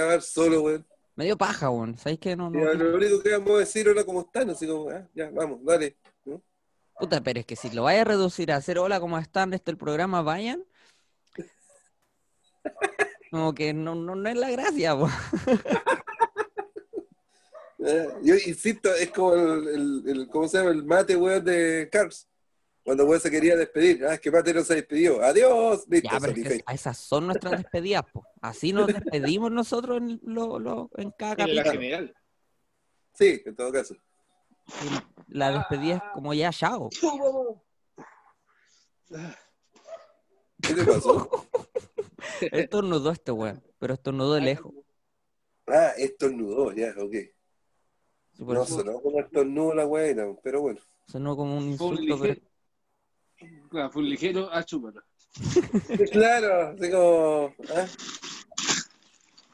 grabar solo, weón? Me dio paja, weón. ¿Sabéis que no? no Ya, lo único que vamos a decir, hola, ¿cómo están? Así como, ah, ya, vamos, dale. ¿no? Puta, pero es que si lo vaya a reducir a hacer hola, ¿cómo están? Este el programa, vayan. Como que no, no, no es la gracia, weón. Yo insisto, es como el, el- el- ¿cómo se llama? El mate, weón, de Cars. Cuando weón se quería despedir. Ah, es que mate no se despidió. Adiós. Listo, Ya, pero es que esas son nuestras despedidas, po. Así nos despedimos nosotros en, lo, lo- en cada En la capítulo. general. Sí, en todo caso. La despedida es como ya, chao. ¿Qué te pasó? Estornudó este weón, pero estornudó de lejos. Ah, estornudó, ya, ok. Sí, No sonó como estornudo la weá, pero bueno. sonó como un insulto, pero claro, fue un ligero ah, chúpalo. claro, así como. ah,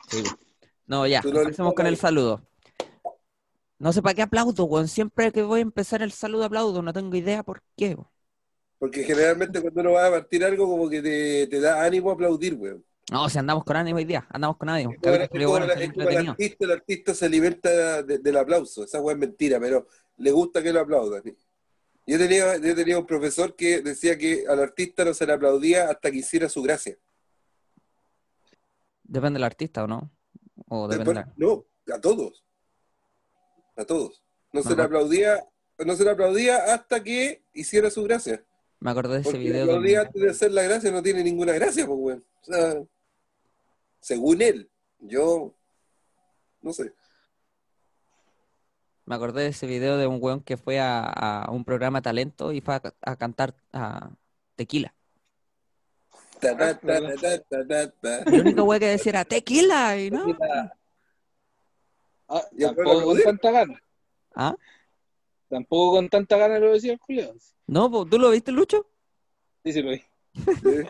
Sí. No, ya, empecemos con el saludo. No sé para qué aplaudo, weón. Siempre que voy a empezar el saludo aplaudo, no tengo idea por qué, weón. Porque generalmente cuando uno va a partir algo, como que te, te da ánimo a aplaudir, weón. No, si andamos con ánimo hoy día, andamos con ánimo. Es como, Capítulo es como bueno, la- es como el artista, el artista se alimenta de- del aplauso. Esa weá es mentira, pero le gusta que lo aplaudan. Yo tenía, yo tenía un profesor que decía que al artista no se le aplaudía hasta que hiciera su gracia. Depende del artista, ¿o no? O depende Después- de la- no, a todos. A todos. No se le aplaudía, no se le aplaudía hasta que hiciera su gracia. Me acordé de ese Porque video aplaudía antes de hacer la gracia no tiene ninguna gracia, pues, weón. O sea, según él, yo no sé. Me acordé de ese video de un weón que fue a, a un programa talento y fue a, a cantar a tequila. Ta, el único weón que decía era tequila y no. Ah, Ya, tampoco con tanta gana. ¿Ah? Tampoco con tanta gana lo decía el Julio. No, ¿tú lo viste, Lucho? Sí, sí lo vi. Sí.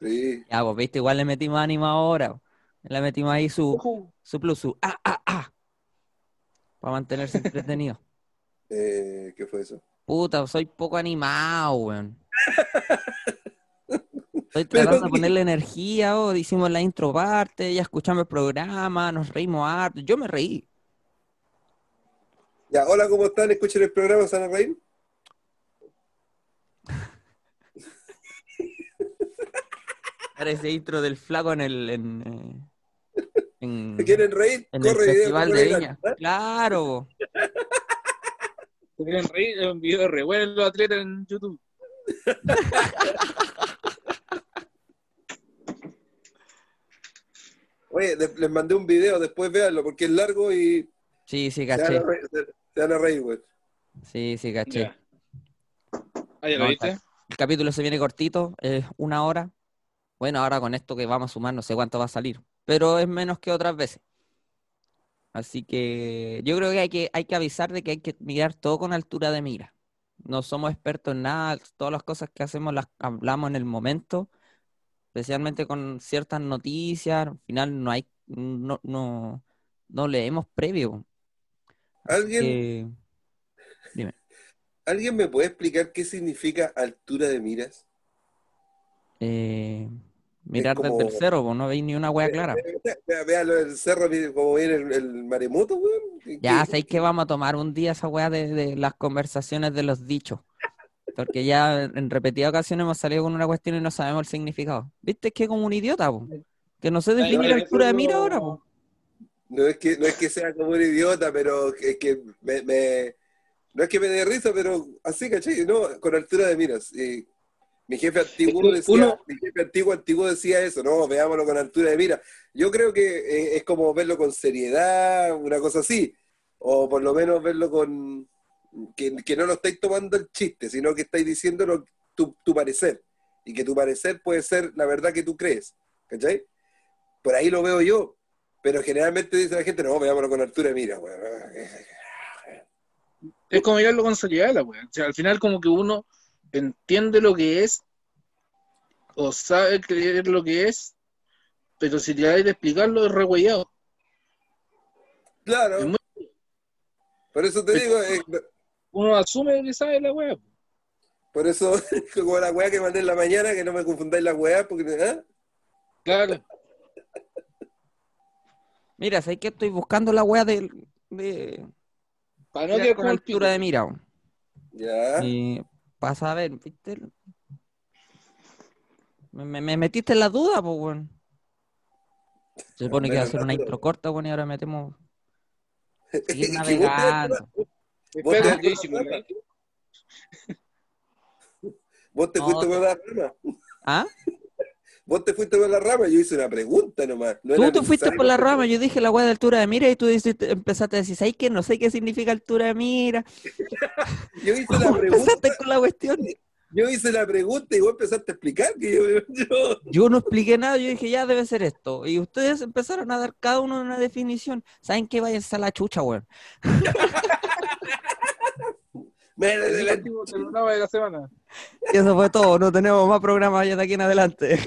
Sí. Ya, pues viste, igual le metimos ánimo ahora. Le metimos ahí su, su plus, su ah, ah, ah. Para mantenerse entretenido. Eh, ¿Qué fue eso? Puta, soy poco animado, weón. Estoy Pero tratando de ponerle energía, oh, hicimos la intro parte, ya escuchamos el programa, nos reímos harto. Yo me reí. Ya, hola, ¿cómo están? Escuchen el programa, ¿se van a reír? Parece intro del flaco en el. En, eh, en- ¿Se quieren reír? en el Corre Festival de video. Viña. Claro. ¿Se quieren reír? Es un video re bueno en los atletas en YouTube. Oye, de- les mandé un video, después véanlo, porque es largo y Sí, sí, se van a caché. reír, se- se van a reír, güey. Sí, sí, caché. Ya. Ah, ya lo No, viste. El capítulo se viene cortito, es una hora. Bueno, ahora con esto que vamos a sumar, no sé cuánto va a salir, pero es menos que otras veces. Así que yo creo que hay que, hay que avisar de que hay que mirar todo con altura de mira. No somos expertos en nada, todas las cosas que hacemos las hablamos en el momento, especialmente con ciertas noticias. Al final no hay, no, no, no leemos previo. ¿Alguien, Eh, ¿Alguien me puede explicar qué significa altura de miras? eh, mirar desde el como- cerro, pues no veis ni una hueá clara. Vea- el cerro, cómo viene el, el maremoto, güey. Ya, sabéis que vamos a tomar un día esa weá de, de las conversaciones de los dichos. Porque ya en repetidas ocasiones hemos salido con una cuestión y no sabemos el significado. ¿Viste? que como un idiota, po. Que no sé definir la altura de mira no- ahora, po. No es que, no es que sea como un idiota, pero es que me, me- no es que me dé risa, pero así, ¿cachai? No, con altura de miras. Y mi jefe antiguo Uno- decía, mi jefe antiguo antiguo decía eso, no, veámoslo con altura de mira. Yo creo que eh, es como verlo con seriedad, una cosa así. O por lo menos verlo con que, que no lo estáis tomando el chiste, sino que estáis diciendo lo- tu, tu parecer. Y que tu parecer puede ser la verdad que tú crees. ¿Cachai? Por ahí lo veo yo. Pero generalmente dice la gente, no, veámoslo con altura de mira, weón. Es como mirarlo con seriedad, wea. O sea, al final como que uno entiende lo que es o sabe creer lo que es, pero si te hay de explicarlo es regüeyado. Claro. Es muy- Por eso te digo, eh, Uno asume que sabe la wea. por eso, como la weá que mandé en la mañana, que no me confundáis la weá, porque, ¿ah? Claro. Mira, sé que estoy buscando la weá de, de, Para no de pico. de mira. Ya. Y pasa a ver, ¿viste? Me, me- me metiste en la duda, pues, weón. Se supone que iba a ser una intro corta, weón, y ahora metemos. Seguir navegando. Vos te- Vos te fuiste rama. ¿Ah? Vos te fuiste por la rama. Yo hice una pregunta nomás. No Tú te fuiste por la rama, yo dije la weá de altura de mira y tú dijiste- empezaste a decir, ¿sabes qué? No sé qué significa altura de mira. Yo hice la pregunta. Empezaste con la cuestión. Yo hice la pregunta y vos empezaste a explicar que yo, yo- Yo no expliqué nada, yo dije, ya debe ser esto. Y ustedes empezaron a dar cada uno una definición. ¿Saben qué? Váyanse a la chucha, weón. El último programa de la semana. Y eso fue todo, no tenemos más programas ya de aquí en adelante.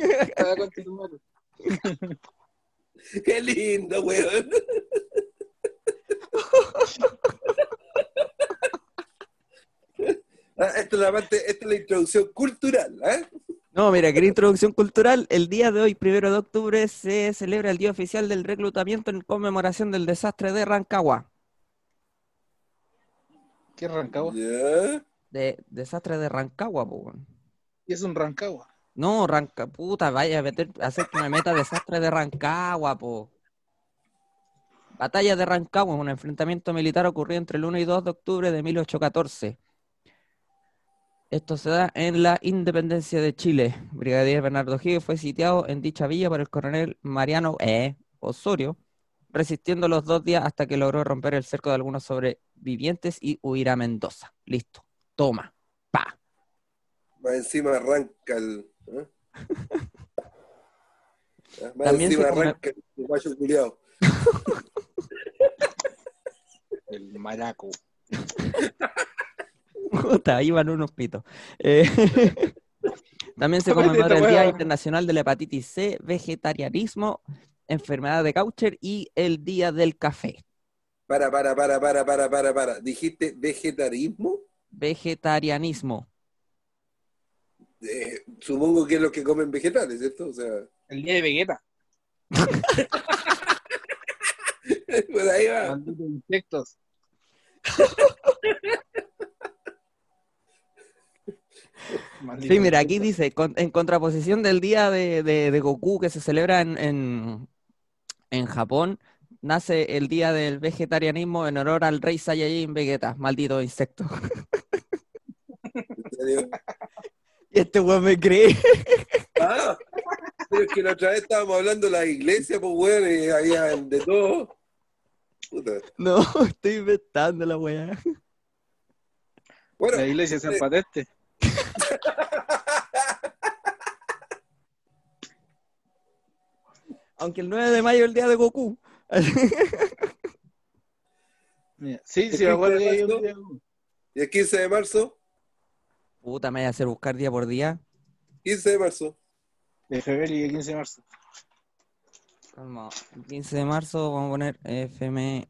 Qué lindo, weón. Ah, esta es la parte, esta es la introducción cultural, ¿eh? No, mira, querida introducción cultural. El día de hoy, primero de octubre, se celebra el Día Oficial del Reclutamiento en conmemoración del desastre de Rancagua. ¿Qué es Rancagua? De, desastre de Rancagua, po, weón. ¿Qué es un Rancagua? No, Ranca, puta, vaya a meter, hacer que me meta desastre de Rancagua, po. Batalla de Rancagua, un enfrentamiento militar ocurrido entre el 1 y 2 de octubre de 1814. Esto se da en la independencia de Chile. Brigadier Bernardo Higgins fue sitiado en dicha villa por el coronel Mariano E. Osorio, resistiendo los dos días hasta que logró romper el cerco de algunos sobrevivientes y huir a Mendoza. Listo. Toma. Pa. Más encima arranca el. ¿eh? Más También encima come- arranca el guayo culiao. El maraco. Puta, ahí van unos pitos. Eh, también se conmemora el Día Internacional de la Hepatitis C, Vegetarianismo, Enfermedad de Coucher y el Día del Café. Para, para, para, para, para, para, para. ¿Dijiste vegetarismo? Vegetarianismo. Eh, supongo que es los que comen vegetales, ¿cierto? O sea, El día de Vegeta. por ahí va. Insectos. Sí, mira, aquí dice, con- en contraposición del Día de, de- de Goku que se celebra en, en, en Japón, nace el Día del Vegetarianismo en honor al rey Saiyajin Vegeta, maldito insecto. Y este weón me cree. Ah, pero es que la otra vez estábamos hablando de la iglesia, pues, weón, y había de todo. Puta. No, estoy inventando la weá. Bueno, La iglesia San Pateste. Aunque el 9 de mayo es el día de Goku. Mira, Sí, ¿El sí, me acuerdo 15 de que hay un marzo? día- y el 15 de marzo, Puta, me voy a hacer buscar día por día. 15 de marzo. de febrero y el 15 de marzo. Calma, El 15 de marzo vamos a poner FM.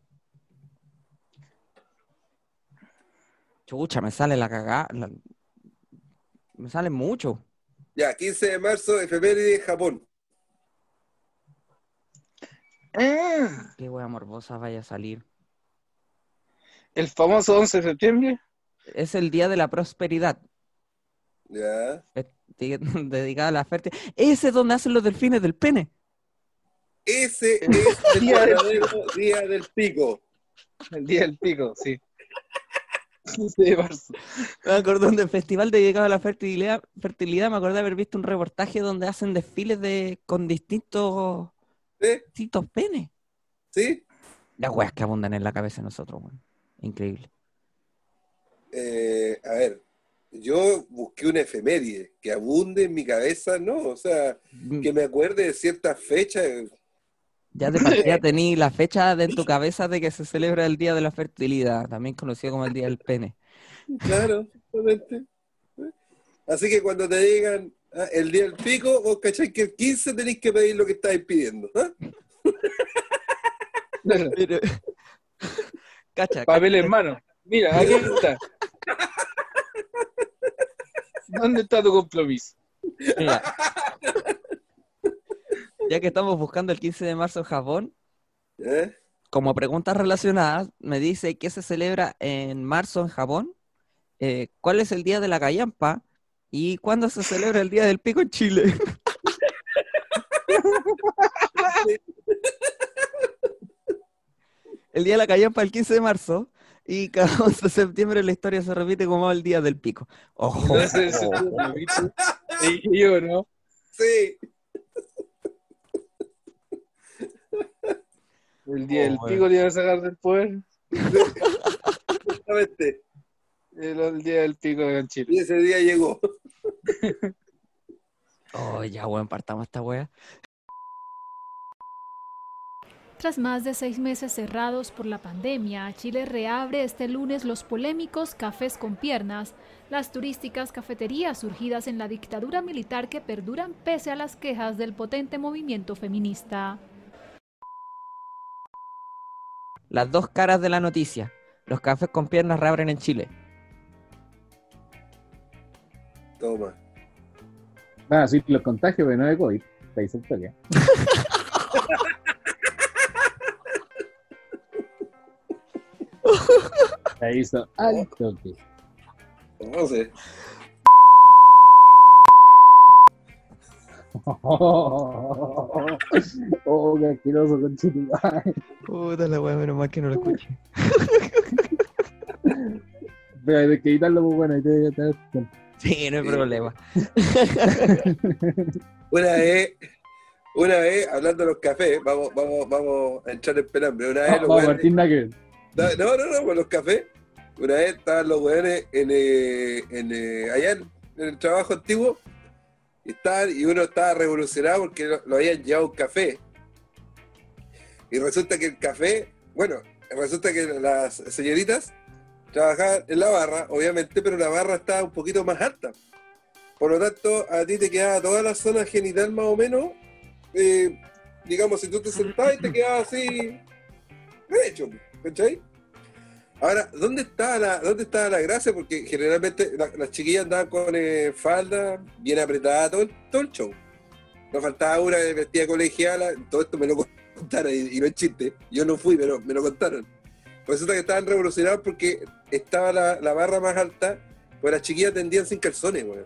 Chucha, me sale la cagada. la- Me sale mucho. Ya, 15 de marzo, efeméride Japón. Ah, Qué wea morbosa vaya a salir. el famoso 11 de septiembre. Es el día de la prosperidad. Ya. de- Dedicada a la fértil. Ese es donde hacen los delfines del pene. Ese es el Día del- verdadero día del pico. El día del pico, sí. 15 de marzo. Me acordé del festival dedicado a la fertilidad, fertilidad. Me acordé de haber visto un reportaje donde hacen desfiles de con distintos, ¿Sí? penes. ¿Sí? Las weas que abundan en la cabeza de nosotros, weón. Increíble. Eh, a ver, yo busqué una efeméride que abunde en mi cabeza, ¿no? O sea, que me acuerde de ciertas fechas. Ya de partida tení la fecha de en tu cabeza de que se celebra el Día de la Fertilidad, también conocido como el Día del Pene. Claro, exactamente. Así que cuando te digan ah, el día del pico, vos cachai que el 15 tenéis que pedir lo que estáis pidiendo. ¿ah? Pero- Cacha, Papel cacha. en mano. Mira, aquí está. ¿Dónde está tu compromiso? Mira. Ya que estamos buscando el 15 de marzo en Japón, ¿Eh? como preguntas relacionadas, me dice qué se celebra en marzo en Japón, eh, cuál es el día de la callampa y cuándo se celebra el día del pico en Chile. el día de la callampa el 15 de marzo y cada 11 de septiembre la historia se repite como el día del pico. Ojo. No sé, yo, ¿no? Sí. El día Oh, del bueno. pico te iban a sacar del poder. Exactamente. El, el día del pico en Chile. Y ese día llegó. Oh, ya, weón, partamos esta wea. Tras más de seis meses cerrados por la pandemia, Chile reabre este lunes los polémicos cafés con piernas, las turísticas cafeterías surgidas en la dictadura militar que perduran pese a las quejas del potente movimiento feminista. Las dos caras de la noticia. Los cafés con piernas reabren en Chile. Toma. Van a subir los contagios, pero no de COVID. Te el toque. Te hizo al toque. No sé. Oh, qué asqueroso con Puta la wea, menos mal que no lo escuché. Pero hay que editarlo, pues bueno, ahí te, te, te- Sí, no hay problema. Una vez, una vez, hablando de los cafés, vamos, vamos, vamos a entrar en pelambre. Una vez los Vamos a weones- partir nada que ver. No, no, no, con los cafés. Una vez estaban los weones en, eh, en, eh, allá en, en el trabajo antiguo y, estaban, y uno estaba revolucionado porque lo, lo habían llevado un café. Y resulta que el café, bueno, resulta que las señoritas trabajaban en la barra, obviamente, pero la barra estaba un poquito más alta. Por lo tanto, a ti te quedaba toda la zona genital más o menos, eh, digamos, si tú te sentabas y te quedabas así, derecho, ¿cachai? Ahora, ¿dónde estaba la, dónde estaba la gracia? Porque generalmente la- las chiquillas andaban con eh, falda bien apretada todo el, todo el show. Nos faltaba una vestida colegiala, todo esto me lo contaron y, y no es chiste. Yo no fui, pero me lo contaron. Resulta que estaban revolucionados porque estaba la, la barra más alta, pues las chiquillas tendían sin calzones, weón.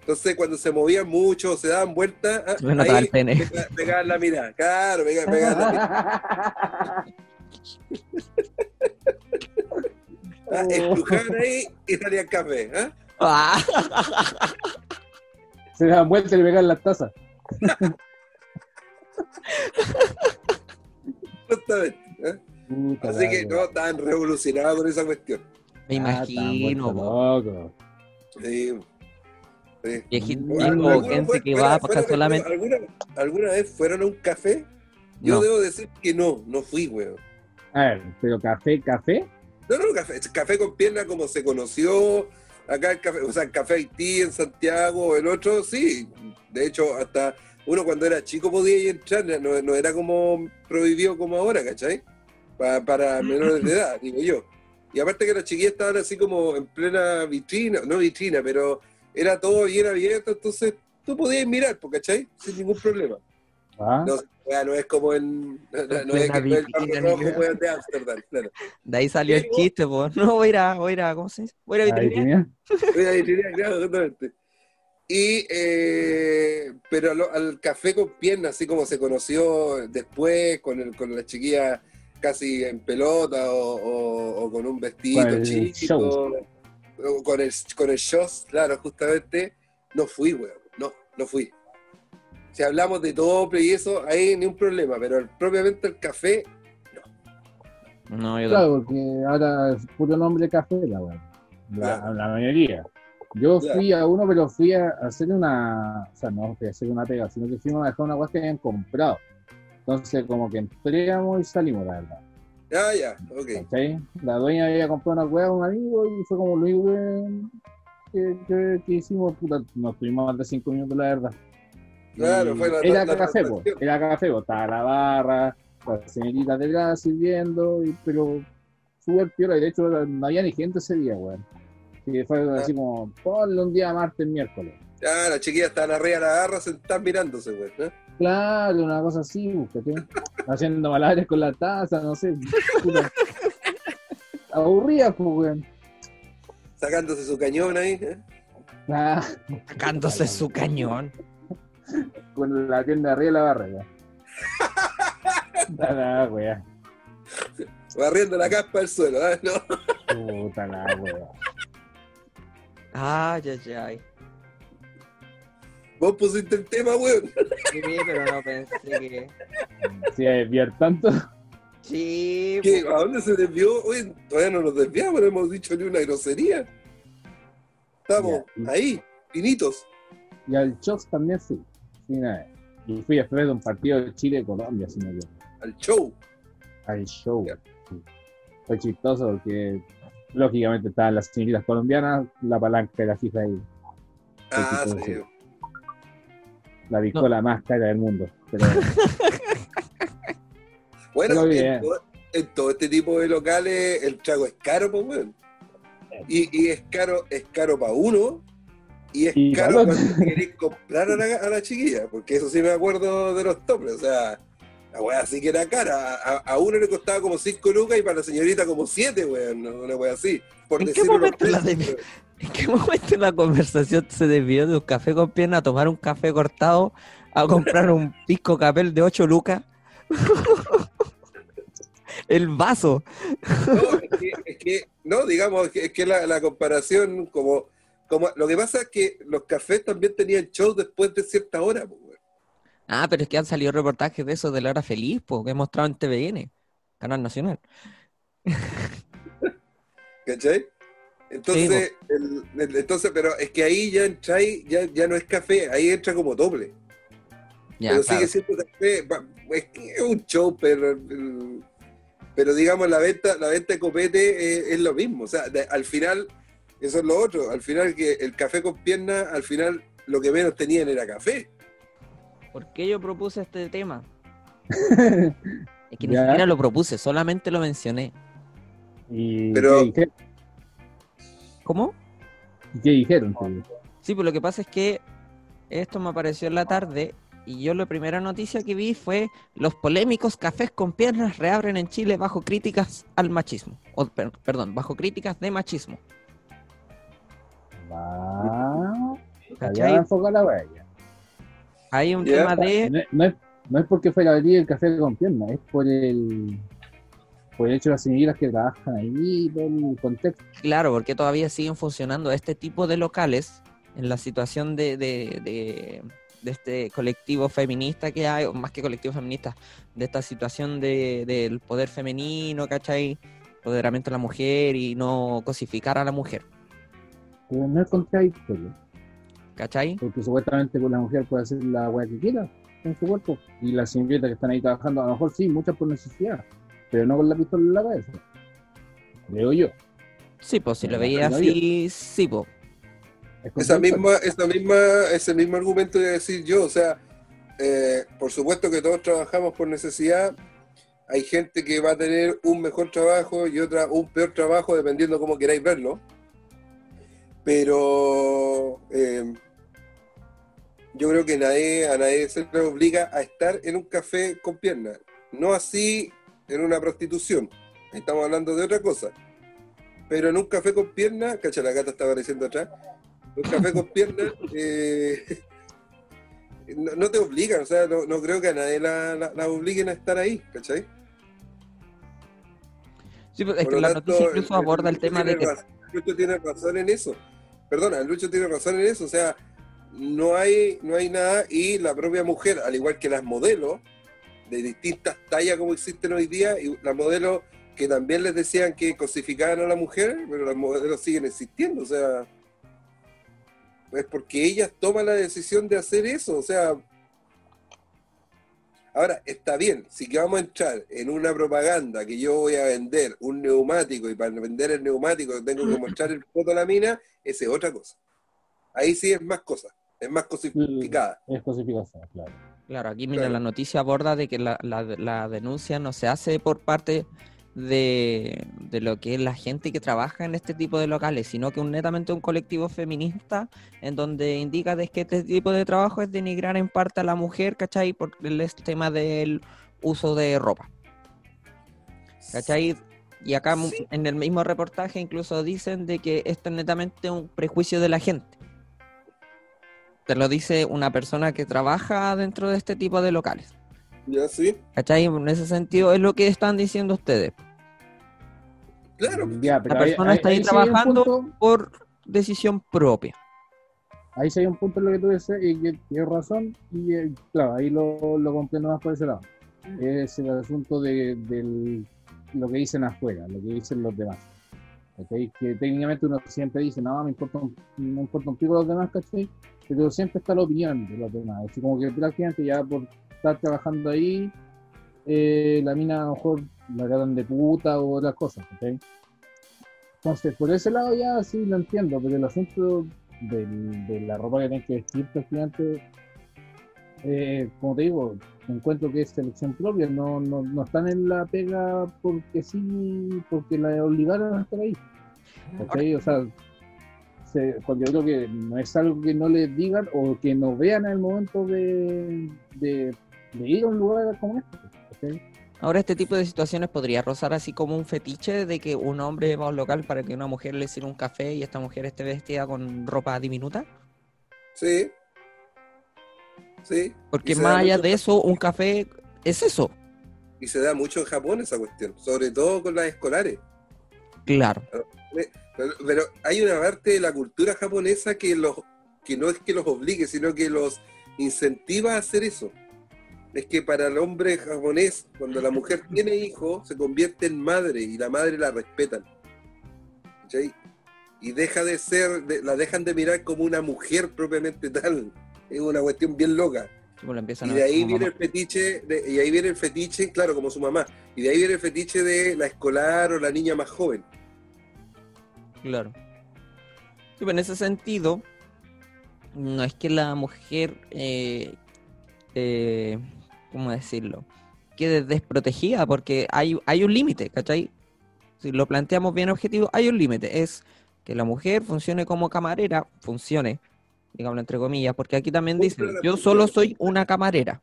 Entonces, cuando se movían mucho o se daban vueltas, ah, ahí el pene. pega- pegaban la mirada. Claro, pegaban, pegaban la mirada. Ah, estrujaban ahí y salían café. ¿ah? Ah, Se dan vuelta y le pegan las tazas. Justamente. ¿ah? Puta Así que no, estaban revolucionados con esa cuestión. me Ah, imagino, locos. Sí. Sí. Viejito, Mm. tipo, ¿Alguno gente fue- que va para de- solamente. ¿alguna, ¿Alguna vez fueron a un café? Yo No. debo decir que no, no fui, weón. A ver, pero café, café. No, no, café, café con pierna como se conoció acá el café, o sea, el café Haití en Santiago, el otro, sí. De hecho, hasta uno cuando era chico podía ir a entrar, no, no era como prohibido como ahora, ¿cachai? Pa- para menores de edad, digo yo. Y aparte que las chiquillas estaban así como en plena vitrina, no vitrina, pero era todo bien abierto, entonces tú podías mirar, pues, ¿cachai? Sin ningún problema. ¿Ah? No, ya no es como en. No, no- no es, que no es el vitrina, rojo, de Ámsterdam, claro. De ahí salió el chiste, po. No, voy a ir a, voy a, ir a ¿cómo se dice? Voy a ir a tenía. Voy a vitrinear, claro, exactamente. Y, eh, pero al, al café con piernas, así como se conoció después, con, el, con la chiquilla casi en pelota o, o- o con un vestido Con el chiquito, o con el, con el shows, claro, justamente, no fui, weón, no, no fui. Si hablamos de tople y eso, ahí ni un problema, pero el- propiamente el café, No, yo Claro, porque ahora es puro nombre café, la weón. La, Claro. la mayoría. Yo Claro. fui a uno, pero fui a hacer una. O sea, no fui a hacer una pega, sino que fuimos a dejar una weá que habían comprado. Entonces, como que entramos y salimos, la verdad. ah, ya, ok. ¿Cachai? La dueña había comprado una weá a un amigo y fue como lo único que, que, que- que hicimos. Puta, nos tuvimos más de cinco minutos, la verdad. Claro, Y fue la- Era la- café, era café, estaba la barra, la señorita delgada sirviendo, y, pero súper piola, y de hecho no había ni gente ese día, weón. Y fue Ah. así como, ponle un día martes, miércoles. Ya, las chiquillas estaban arriba de la garra, sentadas mirándose, güey. ¿eh? Claro, una cosa así, ¿cachai? Haciendo malabares con la taza, no sé. Aburrida, pues, weón. Sacándose su cañón ahí. ¿eh? Ah, Sacándose su cañón. con la tienda arriba de la barra, ya. La wea. Barriendo la caspa del suelo, ¿eh? ¿no? Puta la wea. Ay, ay, ay. Vos pusiste el tema, weón. Sí, pero no pensé que. Si a desviar tanto. Sí, ¿Qué? po. ¿A dónde se desvió? Oye, todavía no nos desviamos, no hemos dicho ni una grosería. Estamos Ya. ahí, finitos. Y al Chocs también sí. Sí, nada. Y fui a ver un partido de Chile-Colombia, si no. Al show. Al show. Sí. Fue chistoso porque lógicamente estaban las señoritas colombianas, la palanca de la FIFA ahí. Ah, Sí, La piscola más cara del mundo. Pero Bueno, en todo, en todo este tipo de locales el trago es caro, pues, weón. Y, y es caro, es caro para uno y es Y caro para cuando querés comprar a la, a la chiquilla, porque eso sí me acuerdo de los toples, o sea, la weá sí que era cara. A, a uno le costaba como 5 lucas y para la señorita como 7, weón, una weá así. Por ¿En qué momento la de-. ¿En qué momento la conversación se desvió de un café con pierna a tomar un café cortado a comprar un pisco capel de 8 lucas? El vaso. No, es que, es que- no, digamos, es que, es que la, la comparación, como, como. Lo que pasa es que los cafés también tenían show después de cierta hora, weón. Ah, pero es que han salido reportajes de eso de la hora feliz, po, que he mostrado en TVN, Canal Nacional. ¿Cachai? Entonces, el- el- entonces, pero es que ahí ya entráis, ya, ya no es café, ahí entra como doble. Ya, pero claro. sigue siendo café, es que es un show, pero, pero digamos la venta, la venta de copete es, es lo mismo. O sea, de- al final, eso es lo otro. Al final que el café con pierna, al final lo que menos tenían era café. ¿Por qué yo propuse este tema? Es que ni Ya. siquiera lo propuse, solamente lo mencioné. ¿Y Pero-. ¿Cómo? ¿Y qué dijeron? tío? Sí, pues lo que pasa es que esto me apareció en la tarde y yo la primera noticia que vi fue los polémicos cafés con piernas reabren en Chile bajo críticas al machismo. O, per- perdón, bajo críticas de machismo. Enfoca la ya. Hay un Ya. tema de... No, es- no es, no es porque fuera abrir el café con pierna, es por el el hecho las señoritas que trabajan ahí, todo el contexto. Claro, porque todavía siguen funcionando este tipo de locales en la situación de, de, de- de este colectivo feminista que hay, o más que colectivo feminista, de esta situación de, del poder femenino, ¿cachai? Empoderamiento de la mujer y no cosificar a la mujer, Pero no es contradictorio, ¿cachai? porque supuestamente pues, la mujer puede hacer la wea que quiera con su cuerpo. Y las señoritas que están ahí trabajando, a lo mejor sí, muchas por necesidad, pero no con la pistola en la cabeza. Creo yo. Sí, pues si lo veía así, sí, pues. Es Esa misma, esa misma, ese mismo argumento de decir yo, o sea, eh, por supuesto que todos trabajamos por necesidad. Hay gente que va a tener un mejor trabajo y otra un peor trabajo, dependiendo cómo queráis verlo. Pero eh, yo creo que nadie, a nadie se le obliga a estar en un café con piernas. No así en una prostitución. Estamos hablando de otra cosa. Pero en un café con piernas, cacha, la gata está apareciendo atrás. Un café con piernas eh, no, no te obligan, o sea, no, no creo que a nadie la, la- la obliguen a estar ahí, ¿cachai? Sí, pues, es que la noticia incluso el- aborda el tema de que... razón- Lucho tiene razón en eso. Perdona, Lucho tiene razón en eso, o sea, no hay, no hay nada y la propia mujer, al igual que las modelos de distintas tallas como existen hoy día, y las modelos que también les decían que cosificaban a la mujer, pero las modelos siguen existiendo, o sea, es porque ellas toman la decisión de hacer eso, o sea, ahora está bien, si que vamos a entrar en una propaganda que yo voy a vender un neumático y para vender el neumático tengo que mostrar el foto a la mina, esa es otra cosa. Ahí sí es más cosa, es más cosificada. Es cosificación, claro. Claro, aquí mira, Claro. la noticia aborda de que la, la- la denuncia no se hace por parte de, de lo que es la gente que trabaja en este tipo de locales, sino que un, netamente un colectivo feminista en donde indica de que este tipo de trabajo es denigrar en parte a la mujer, ¿cachai? Por el este tema del uso de ropa. ¿Cachai? Y acá Sí. en el mismo reportaje incluso dicen de que esto es netamente un prejuicio de la gente. Te lo dice una persona que trabaja dentro de este tipo de locales. Ya sí, ¿Cachai? En ese sentido es lo que están diciendo ustedes. claro. Ya, pero La persona ahí- está ahí sí trabajando punto- por decisión propia. ahí sí hay un punto en lo que tú dices y que tienes razón y eh, claro, ahí lo, lo comprendo más por ese lado. Es el asunto de, del- lo que dicen afuera, lo que dicen los demás. ¿cachai? Que técnicamente uno siempre dice, no, me importa un, me importa un pico los demás, ¿cachai? Pero siempre está la opinión de los demás. Así como que prácticamente ya por estar trabajando ahí, eh, la mina a lo mejor la tratan de puta o otras cosas, ¿cachai? Entonces, por ese lado ya sí lo entiendo, pero el asunto del- de la ropa que tienes que vestir prácticamente, eh, como te digo, encuentro que es selección propia, no, no, no están en la pega porque sí, porque la obligaron a estar ahí. ¿cachai? O sea, se, porque yo creo que no es algo que no les digan o que no vean en el momento de, de, de ir a un lugar como este. Ahora este tipo de situaciones podría rozar así como un fetiche de que un hombre va a un local para que una mujer le sirva un café y esta mujer esté vestida con ropa diminuta. Sí. Sí. Porque más allá de eso, un café es eso. Y se da mucho en Japón esa cuestión, sobre todo con las escolares. Claro. Pero, pero hay una parte de la cultura japonesa que los que no es que los obligue, sino que los incentiva a hacer eso. Es que para el hombre japonés, cuando la mujer tiene hijos, se convierte en madre y la madre la respetan. Y deja de ser, de- la dejan de mirar como una mujer propiamente tal. Es una cuestión bien loca. Y de ahí viene mamá. el fetiche, de- y ahí viene el fetiche, claro, como su mamá. Y de ahí viene el fetiche de la escolar o la niña más joven. Claro. Sí, pero en ese sentido, no es que la mujer, eh, eh, ¿cómo decirlo? Quede desprotegida, porque hay, hay un límite, ¿cachai? Si lo planteamos bien objetivo, hay un límite. Es que la mujer funcione como camarera, funcione, digámoslo entre comillas, porque aquí también la yo solo soy una camarera.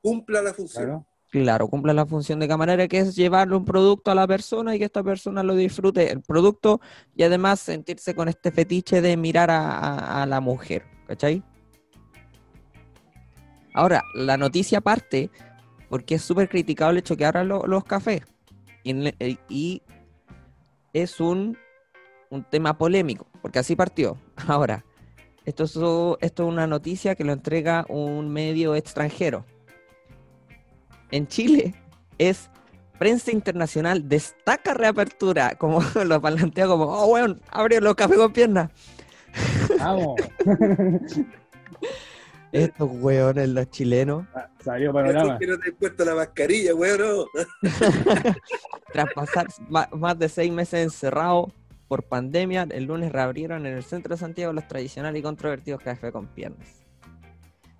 Cumpla la función. Claro. Claro, cumple la función de camarera que es llevarle un producto a la persona y que esta persona lo disfrute el producto y además sentirse con este fetiche de mirar a, la mujer, ¿cachai? Ahora, la noticia parte porque es súper criticado el hecho que abran lo- los cafés y, eh, y es un, un tema polémico, porque así partió. Ahora, esto es, esto es una noticia que lo entrega un medio extranjero en Chile es prensa internacional destaca reapertura, como lo plantea como, oh, weón, abre los cafés con piernas. Vamos. Estos weones, los chilenos, Ah, Salió panorama. que no te he puesto la mascarilla, weón, no. tras pasar más de seis meses encerrados por pandemia, el lunes reabrieron en el centro de Santiago los tradicionales y controvertidos cafés con piernas.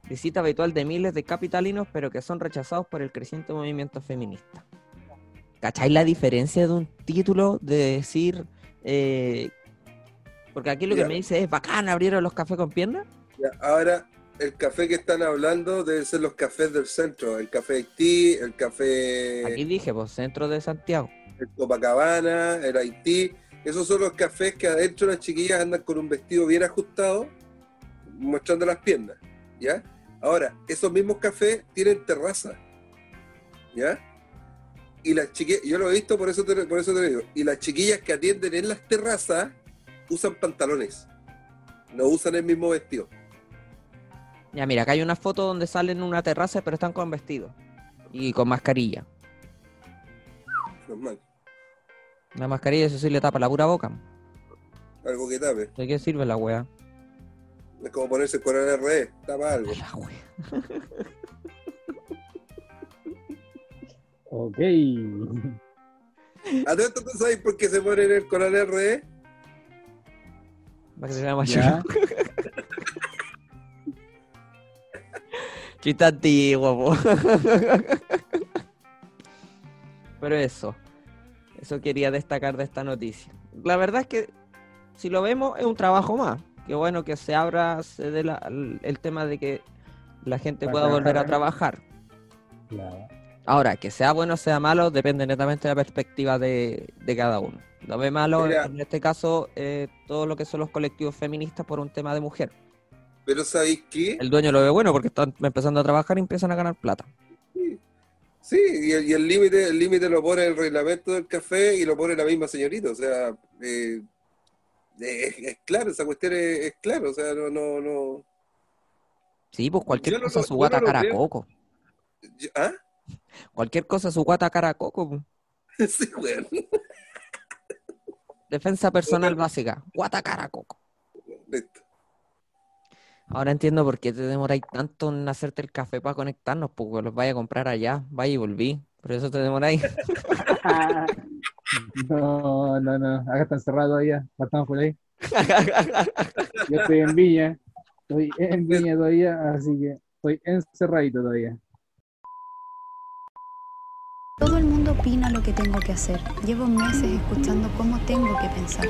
Visita habitual de miles de capitalinos, pero que son rechazados por el creciente movimiento feminista. ¿Cachai la diferencia de un título de decir... eh, porque aquí lo que Ya. me dice es, bacán, abrieron los cafés con piernas. Ahora, el café que están hablando deben ser los cafés del centro. El café Haití, el café Aquí dije, pues, centro de Santiago. el Copacabana, el Haití. Esos son los cafés que adentro las chiquillas andan con un vestido bien ajustado, mostrando las piernas. ¿Ya? Ahora, esos mismos cafés tienen terraza. ¿Ya? Y las chiquillas, yo lo he visto, por eso te, por eso te lo digo. Y las chiquillas que atienden en las terrazas usan pantalones. No usan el mismo vestido. Ya, mira, acá hay una foto donde salen en una terraza, pero están con vestido. Y con mascarilla. Normal. La mascarilla, eso sí le tapa la pura boca. Algo que tape. ¿De qué sirve la wea? Es como ponerse con el RE, tapa algo. Ok. ¿A todo esto tú sabes por qué se ponen el con el RE? Para que se vea más Ya. chulo. Chiste antiguo, po. Pero eso. Eso quería destacar de esta noticia. La verdad es que si lo vemos es un trabajo más. Qué bueno que se abra se dé la- el, tema de que la gente pueda volver a trabajar. Claro. Ahora, que sea bueno o sea malo depende netamente de la perspectiva de, de cada uno. Lo ve malo Mira. en este caso eh, todo lo que son los colectivos feministas por un tema de mujer. Pero ¿sabéis qué? El dueño lo ve bueno porque están empezando a trabajar y empiezan a ganar plata. Sí, el y el límite el límite lo pone el reglamento del café y lo pone la misma señorita. O sea, eh, es, es claro, esa cuestión es, es claro. O sea, no, no, no. Sí, pues cualquier Yo no cosa lo- su guata no cara coco. Yo- ¿Ah? Cualquier cosa su guata cara a coco. pues. Sí, weón. Defensa personal básica. Guata cara a coco. Listo. Ahora entiendo por qué te demoráis tanto en hacerte el café para conectarnos, porque los vaya a comprar allá, vaya y volví. Por eso te demoráis. No, no, no. Acá está encerrado todavía. Estamos por ahí. Yo estoy en Viña. Estoy en Viña todavía, así que estoy encerradito todavía. Todo el mundo opina lo que tengo que hacer. Llevo meses escuchando cómo tengo que pensar.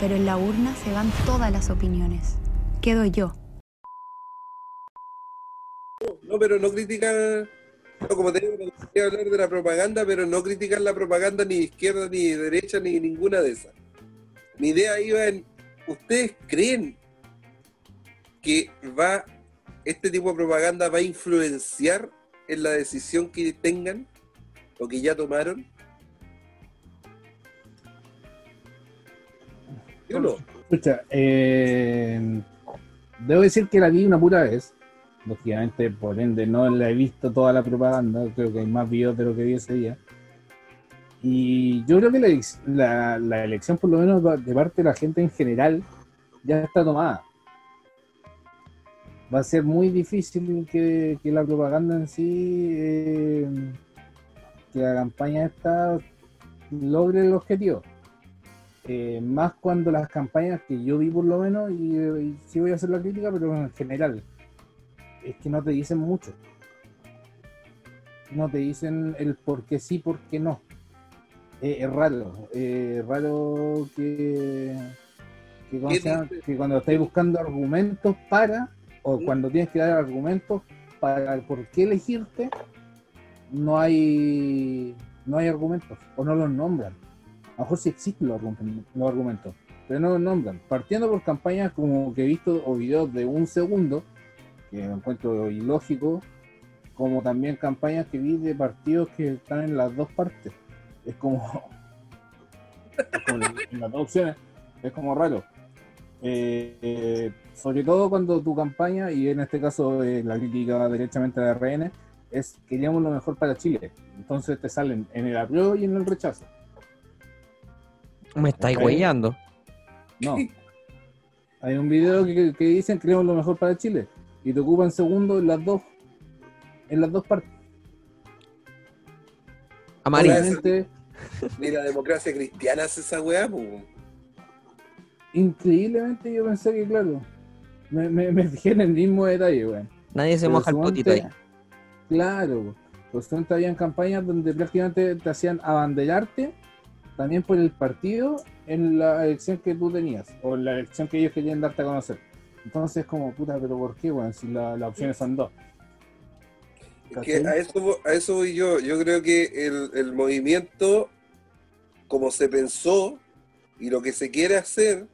Pero en la urna se van todas las opiniones. Quedo yo. No, pero no criticar. No, como te digo, me gustaría hablar de la propaganda, pero no criticar la propaganda ni de izquierda, ni de derecha, ni ninguna de esas. Mi idea iba en. ¿Ustedes creen que va este tipo de propaganda va a influenciar en la decisión que tengan o que ya tomaron? Escucha, eh, debo decir que la vi una pura vez. Lógicamente, por ende, no la he visto toda la propaganda. Creo que hay más videos de lo que vi ese día. Y yo creo que la, la- elección, por lo menos de parte de la gente en general, ya está tomada. Va a ser muy difícil que, que la propaganda en sí, eh, que la campaña esta logre el objetivo. Eh, más cuando las campañas que yo vi por lo menos, y sí voy a hacer la crítica, pero en general, es que no te dicen mucho. No te dicen el por qué sí, por qué no. Eh, es raro, eh, es raro que, cuando estáis buscando argumentos para, o cuando tienes que dar argumentos para el por qué elegirte, no hay, no hay argumentos, o no los nombran. A lo mejor sí existen los argumentos, pero no los nombran. Partiendo por campañas como que he visto o videos de un segundo, que me encuentro ilógico, como también campañas que vi de partidos que están en las dos partes. Es como, es como en las dos opciones, es como raro. Eh, eh, sobre todo cuando tu campaña, y en este caso eh, la crítica derechamente de RN, es queríamos lo mejor para Chile. Entonces te salen en el apruebo y en el rechazo. Me estáis huellando. No. Hay un video que, que dicen queremos lo mejor para Chile y te ocupan segundo en las dos en las dos partes. Amarillo. Ni la democracia cristiana hace esa weá, pues. increíblemente yo pensé que claro, me, me, me fijé en el mismo detalle, weón. Nadie se Pero moja el potito ahí. Claro, pues suponte habían campañas donde prácticamente te hacían abanderarte también por el partido en la elección que tú tenías, o en la elección que ellos querían darte a conocer. Entonces, como puta, pero ¿por qué, weón? Si la- las opciones son dos. Es que a eso, a eso voy yo. Yo creo que el, el movimiento, como se pensó y lo que se quiere hacer,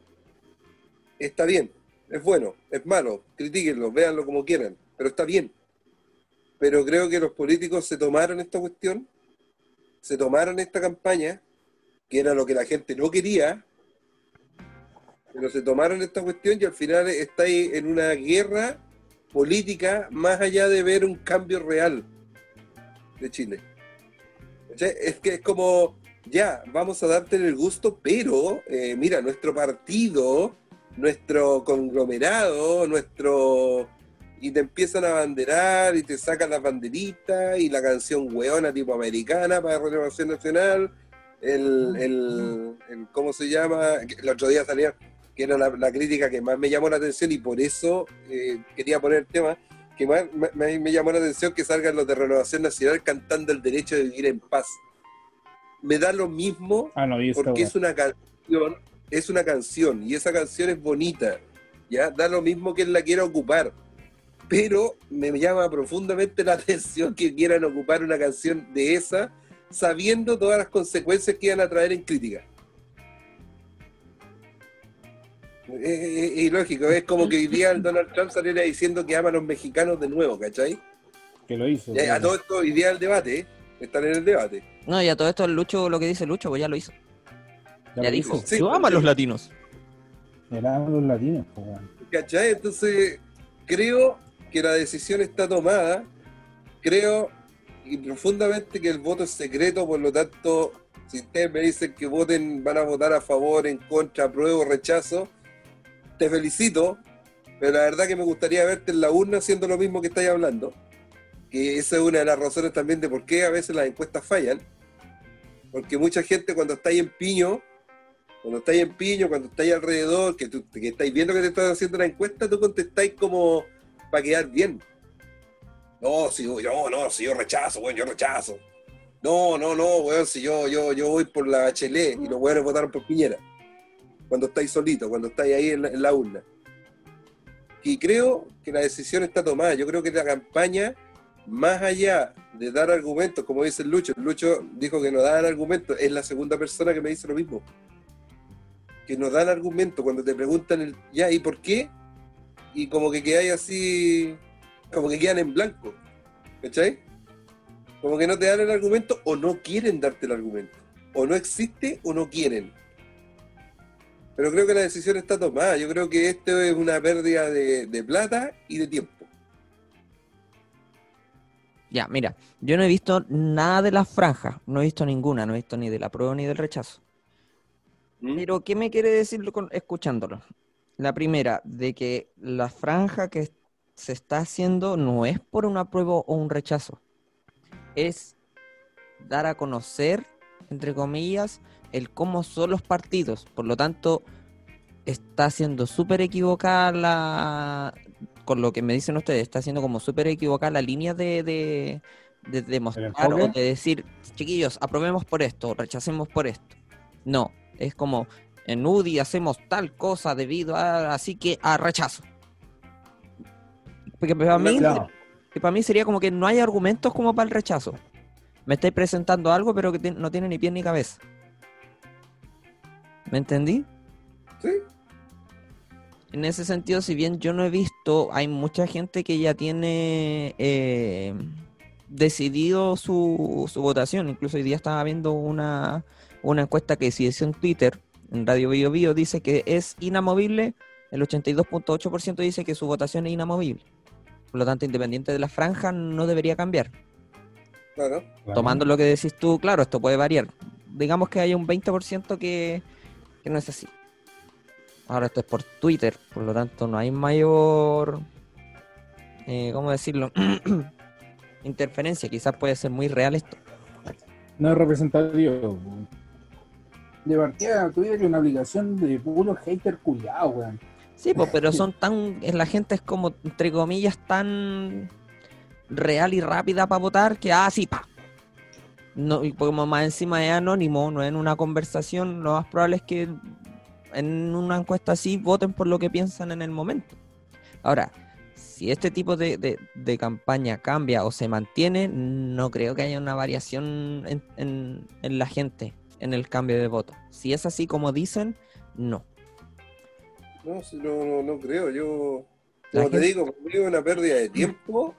está bien. Es bueno, es malo. Critíquenlo, véanlo como quieran, pero está bien. Pero creo que los políticos se tomaron esta cuestión, se tomaron esta campaña, que era lo que la gente no quería, pero se tomaron esta cuestión y al final está ahí en una guerra política más allá de ver un cambio real de Chile. Es que es como, ya, vamos a darte el gusto, pero eh, mira, nuestro partido, nuestro conglomerado, nuestro... Y te empiezan a banderar y te sacan las banderitas y la canción weona tipo americana para Renovación Nacional, el, el, el- ¿cómo se llama? El otro día salía que era la, la crítica que más me llamó la atención y por eso eh, quería poner el tema, que más me, me- me llamó la atención que salgan los de Renovación Nacional cantando el derecho de vivir en paz. me da lo mismo Ah, no, porque es una canción, es una canción y esa canción es bonita, ya da lo mismo que él la quiera ocupar, pero me llama profundamente la atención que quieran ocupar una canción de esa sabiendo todas las consecuencias que iban a traer en crítica. Es, es- es ilógico, es como que hoy día el Donald Trump saliera diciendo que ama a los mexicanos de nuevo, ¿cachai? Que lo hizo. Ya, a todo esto hoy día el debate, ¿eh? están en el debate. No, y a todo esto el Lucho, lo que dice Lucho, pues ya lo hizo. Ya Ya lo dijo. Sí, Yo amo a los latinos. Eran los latinos, weón. ¿Cachai? Entonces, creo que la decisión está tomada. Creo y profundamente que el voto es secreto, por lo tanto, si ustedes me dicen que voten, van a votar a favor, en contra, apruebo, rechazo, te felicito, pero la verdad que me gustaría verte en la urna haciendo lo mismo que estáis hablando. Que esa es una de las razones también de por qué a veces las encuestas fallan. Porque mucha gente cuando estáis en piño, cuando estáis en piño, cuando estáis alrededor, que, tú, que estáis viendo que te están haciendo la encuesta, tú contestáis como para quedar bien. No, si yo, no, no, si yo rechazo, bueno, yo rechazo. No, no, no, weón, si yo, yo, yo voy por la Bachelet y los weones votaron por Piñera. Cuando estáis solitos, cuando estáis ahí en la, en urna. Y creo que la decisión está tomada. Yo creo que la campaña, más allá de dar argumentos, como dice Lucho, Lucho dijo que no dan argumentos, es la segunda persona que me dice lo mismo. Que no dan argumentos cuando te preguntan el ya, ¿y por qué? Y como que quedáis así, como que quedan en blanco. ¿Cachai? Como que no te dan el argumento o no quieren darte el argumento. O no existe o no quieren. Pero creo que la decisión está tomada. Yo creo que esto es una pérdida de, de plata y de tiempo. Ya, mira, yo no he visto nada de las franjas, no he visto ninguna, no he visto ni de la prueba ni del rechazo. ¿Mm? Pero, ¿qué me quiere decir con- escuchándolo? La primera, de que la franja que se está haciendo no es por un apruebo o un rechazo, es dar a conocer, entre comillas, el cómo son los partidos. Por lo tanto, está siendo súper equivocada la... Con lo que me dicen ustedes, está siendo como súper equivocada la línea de, de, de demostrar o enfoque? de decir, chiquillos, aprobemos por esto, rechacemos por esto. No, es como en UDI hacemos tal cosa debido a, así que a rechazo. Porque para mí, Claro. que para mí sería como que no hay argumentos como para el rechazo. Me estáis presentando algo pero que no tiene ni pie ni cabeza. ¿Me entendí? ¿Sí? En ese sentido, si bien yo no he visto, hay mucha gente que ya tiene eh, decidido su, su votación. Incluso hoy día estaba viendo una, una encuesta que se hizo en Twitter, en Radio Bio Bio, dice que es inamovible. El 82.8% dice que su votación es inamovible. Por lo tanto, independiente de la franja, no debería cambiar. Claro. Claro. Tomando lo que decís tú, claro, esto puede variar. Digamos que hay un 20% que, que no es así. Ahora esto es por Twitter, por lo tanto no hay mayor, eh, ¿cómo decirlo? Interferencia, quizás puede ser muy real esto. No es representativo. De partida, Twitter es una aplicación de puro hater cuidado, weón. Sí, pues, pero son tan, eh, la gente es como, entre comillas, tan real y rápida para votar que, ah, sí, pa. No, y como más encima es anónimo, no es en una conversación, lo más probable es que en una encuesta así voten por lo que piensan en el momento. Ahora, si este tipo de, de- de campaña cambia o se mantiene, no creo que haya una variación en, en- en la gente, en el cambio de voto. Si es así como dicen, no. No, no, no, creo. Yo, como te gente- digo, para mí es una pérdida de tiempo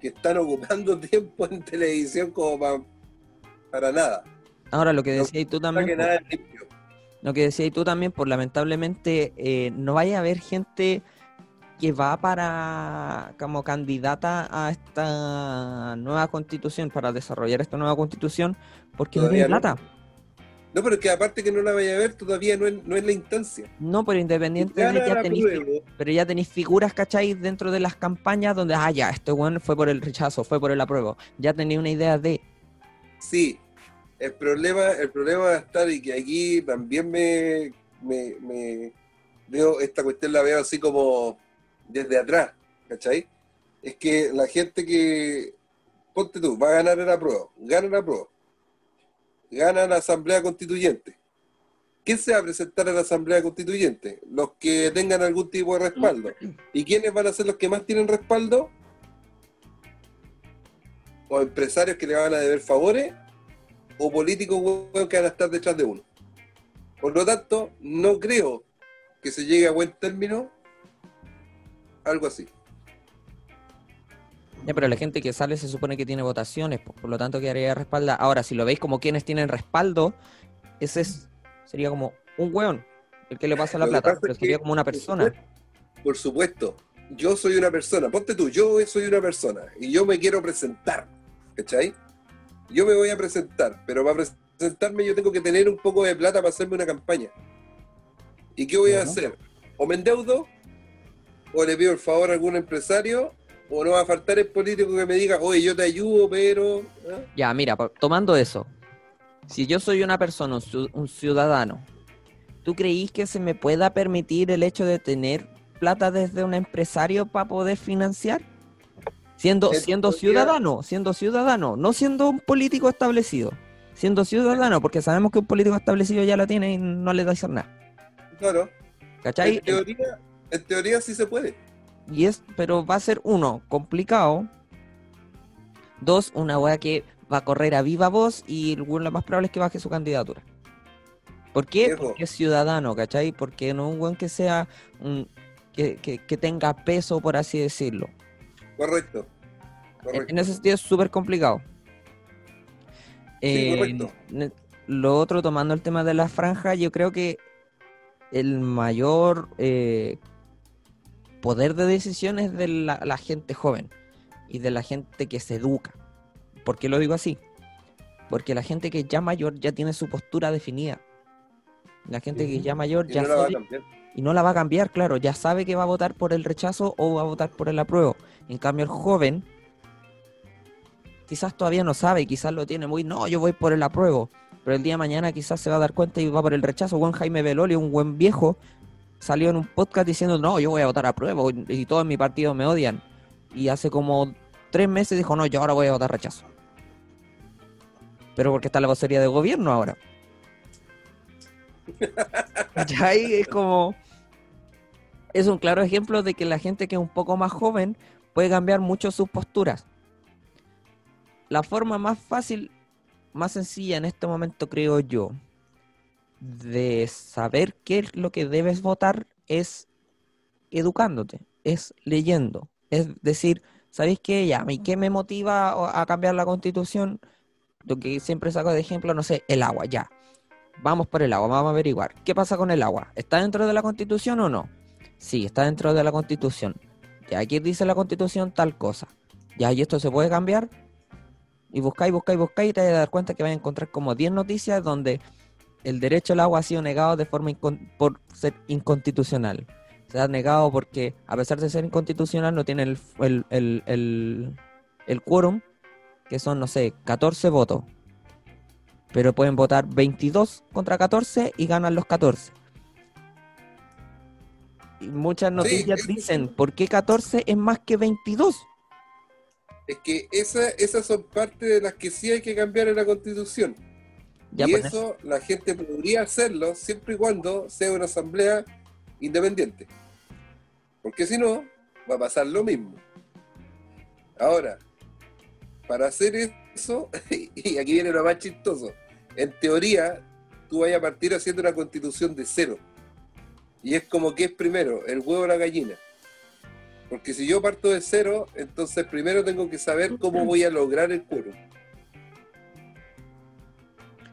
que están ocupando tiempo en televisión como pa- para nada. Ahora, lo que No, decías tú Para también, que nada lo que decías tú también, por lamentablemente eh, no vaya a haber gente que va para como candidata a esta nueva constitución, para desarrollar esta nueva constitución, porque no tiene no. plata. No, pero es que aparte que no la vaya a ver, todavía no es, no es la instancia. No, pero independiente de Gana ya tenéis, pero ya tenéis figuras, ¿cachai? Dentro de las campañas donde, ah, ya, este bueno fue por el rechazo, fue por el apruebo. Ya tenéis una idea de, Sí, el problema, el problema va a estar y que aquí también me, me, me veo, esta cuestión la veo así como desde atrás, ¿cachai? Es que la gente que, ponte tú, va a ganar el apruebo, gana el apruebo. gana la Asamblea Constituyente. ¿Quién se va a presentar a la Asamblea Constituyente? Los que tengan algún tipo de respaldo. ¿Y quiénes van a ser los que más tienen respaldo? O empresarios que le van a deber favores, o políticos weón, que van a estar detrás de uno. Por lo tanto, no creo que se llegue a buen término algo así. Ya, pero la gente que sale se supone que tiene votaciones, po, por lo tanto quedaría respalda. Ahora, si lo veis como quienes tienen respaldo, ese es, sería como un hueón, el que le pasa la plata, pero es que, sería como una por persona. supuesto, Por supuesto, yo soy una persona, ponte tú, yo soy una persona y yo me quiero presentar, ¿cachai? Yo me voy a presentar, pero para presentarme yo tengo que tener un poco de plata para hacerme una campaña. ¿Y qué voy a hacer? O me endeudo, o le pido el favor a algún empresario, o no va a faltar el político que me diga, oye, yo te ayudo, pero... ¿ah? Ya, mira, tomando eso, si yo soy una persona, un ciudadano, ¿tú creís que se me pueda permitir el hecho de tener plata desde un empresario para poder financiar? Siendo, En siendo ciudadano, siendo ciudadano, no siendo un político establecido, siendo ciudadano, porque sabemos que un político establecido ya lo tiene y no le da a hacer nada. Claro, ¿Cachai? en teoría, en teoría sí se puede. Y es, pero va a ser uno, complicado. Dos, una weá que va a correr a viva voz y lo más probable es que baje su candidatura. ¿Por qué? Viejo. Porque es ciudadano, ¿cachai? Porque no es un weón que sea un, que, que- que tenga peso, por así decirlo. Correcto. En, ese sentido es súper complicado. Eh, lo otro, tomando el tema de la franja, yo creo que el mayor eh, poder de decisión es de la, la gente joven y de la gente que se educa. ¿Por qué lo digo así? Porque la gente que es ya mayor ya tiene su postura definida. La gente que es ya mayor Y ya no sabe- y no la va a cambiar, claro, ya sabe que va a votar por el rechazo o va a votar por el apruebo. En cambio, el joven quizás todavía no sabe, quizás lo tiene muy, no, yo voy por el apruebo, pero el día de mañana quizás se va a dar cuenta y va por el rechazo. Buen Jaime Beloli, un buen viejo, salió en un podcast diciendo, no, yo voy a votar apruebo y, y todos en mi partido me odian. Y hace como tres meses dijo, no, yo ahora voy a votar rechazo. Pero porque está la vocería de gobierno ahora. ¿Cachai? Es como... Es un claro ejemplo de que la gente que es un poco más joven puede cambiar mucho sus posturas. La forma más fácil, más sencilla en este momento, creo yo, de saber qué es lo que debes votar es educándote, es leyendo. Es decir, ¿sabéis qué? Ya, ¿y qué me motiva a cambiar la constitución? Lo que siempre saco de ejemplo, no sé, el agua, ya. Vamos por el agua, vamos a averiguar. ¿Qué pasa con el agua? ¿Está dentro de la constitución o no? Sí, está dentro de la constitución. Ya aquí dice la constitución tal cosa. Ya, y esto se puede cambiar. Y buscáis, buscáis, buscáis y te vas a dar cuenta que vais a encontrar como 10 noticias donde el derecho al agua ha sido negado de forma por ser inconstitucional. Se ha negado porque, a pesar de ser inconstitucional, no tiene el, el, el, el, el quórum, que son, no sé, 14 votos. Pero pueden votar 22 contra 14 y ganan los 14. Y muchas noticias dicen, ¿por qué 14 es más que 22? Es que esa, esas son partes de las que sí hay que cambiar en la constitución. Ya, y pues, eso la gente podría hacerlo siempre y cuando sea una asamblea independiente. Porque si no, va a pasar lo mismo. Ahora, para hacer eso, y aquí viene lo más chistoso, en teoría tú vayas a partir haciendo una constitución de cero. Y es como que es primero, el huevo o la gallina. Porque si yo parto de cero, entonces primero tengo que saber cómo voy a lograr el quórum.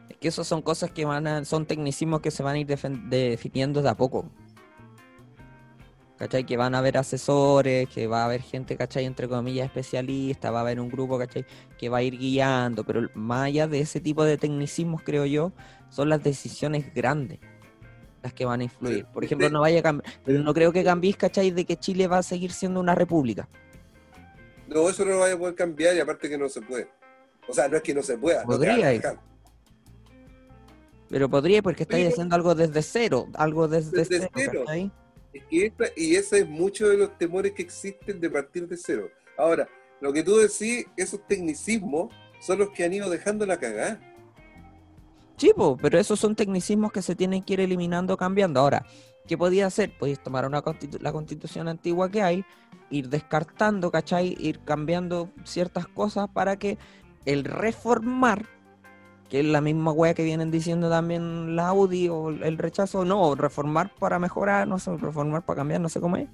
Es que eso son cosas que van a, son tecnicismos que se van a ir definiendo de a poco. ¿Cachai? Que van a haber asesores, que va a haber gente, ¿cachai? Entre comillas, especialista, va a haber un grupo, ¿cachai? Que va a ir guiando, pero más allá de ese tipo de tecnicismos, creo yo, son las decisiones grandes las que van a influir. Por ejemplo, no vaya a cambiar, pero no creo que cambies, ¿cachai? De que Chile va a seguir siendo una república. No, eso no lo vaya a poder cambiar y aparte que no se puede. O sea, no es que no se pueda. no Podría, dejar. Pero podría porque estáis Pero- haciendo algo desde cero, algo desde, Desde cero, cero. ¿cachai? Es que esta- y ese es mucho de los temores que existen de partir de cero. Ahora, lo que tú decís, esos tecnicismos son los que han ido dejando la cagada. Sí, po, pero esos son tecnicismos que se tienen que ir eliminando, cambiando. Ahora, ¿qué podía hacer? Podéis tomar una constitu- la constitución antigua que hay, ir descartando, ¿cachai? Ir cambiando ciertas cosas para que el reformar, que es la misma wea que vienen diciendo también la Audi o el rechazo, no, reformar para mejorar, no sé, reformar para cambiar, no sé cómo es.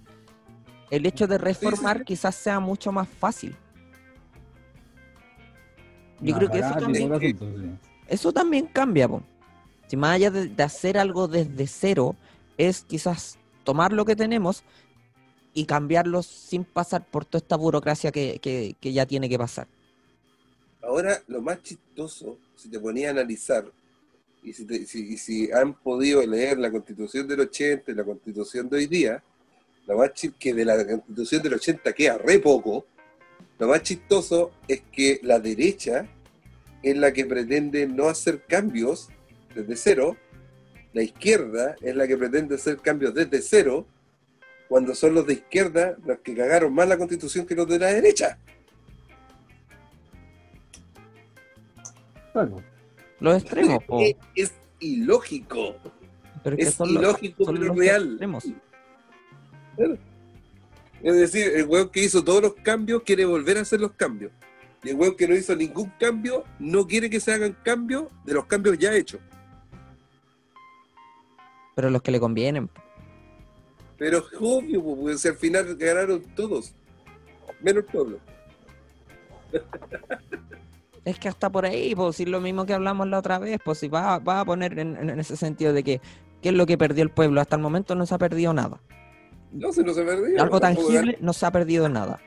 El hecho de reformar sí. quizás sea mucho más fácil. Yo creo que eso también, eso también cambia, po. Si más allá de, hacer algo desde cero, es quizás tomar lo que tenemos y cambiarlo sin pasar por toda esta burocracia que, que- ya tiene que pasar. Ahora, lo más chistoso, si te ponía a analizar, y si, te- si- han podido leer la constitución del 80 y la constitución de hoy día, lo más que de la constitución del 80 queda re poco, lo más chistoso es que la derecha es la que pretende no hacer cambios desde cero, la izquierda es la que pretende hacer cambios desde cero, cuando son los de izquierda los que cagaron más la constitución que los de la derecha. Claro. Los extremos, po. Es, es ilógico. Pero es que los- ilógico, son pero los real. extremos. Es decir, el weón que hizo todos los cambios quiere volver a hacer los cambios. Y el weón que no hizo ningún cambio no quiere que se hagan cambios de los cambios ya hechos. Pero los que le convienen. Pero es obvio, pues, porque si al final ganaron todos, menos el pueblo. Es que hasta por ahí, pues si es lo mismo que hablamos la otra vez, pues si va, va a poner en, en ese sentido de que ¿qué es lo que perdió el pueblo? Hasta el momento no se ha perdido nada. No, se no se perdió. Algo tampoco tangible no se ha perdido nada.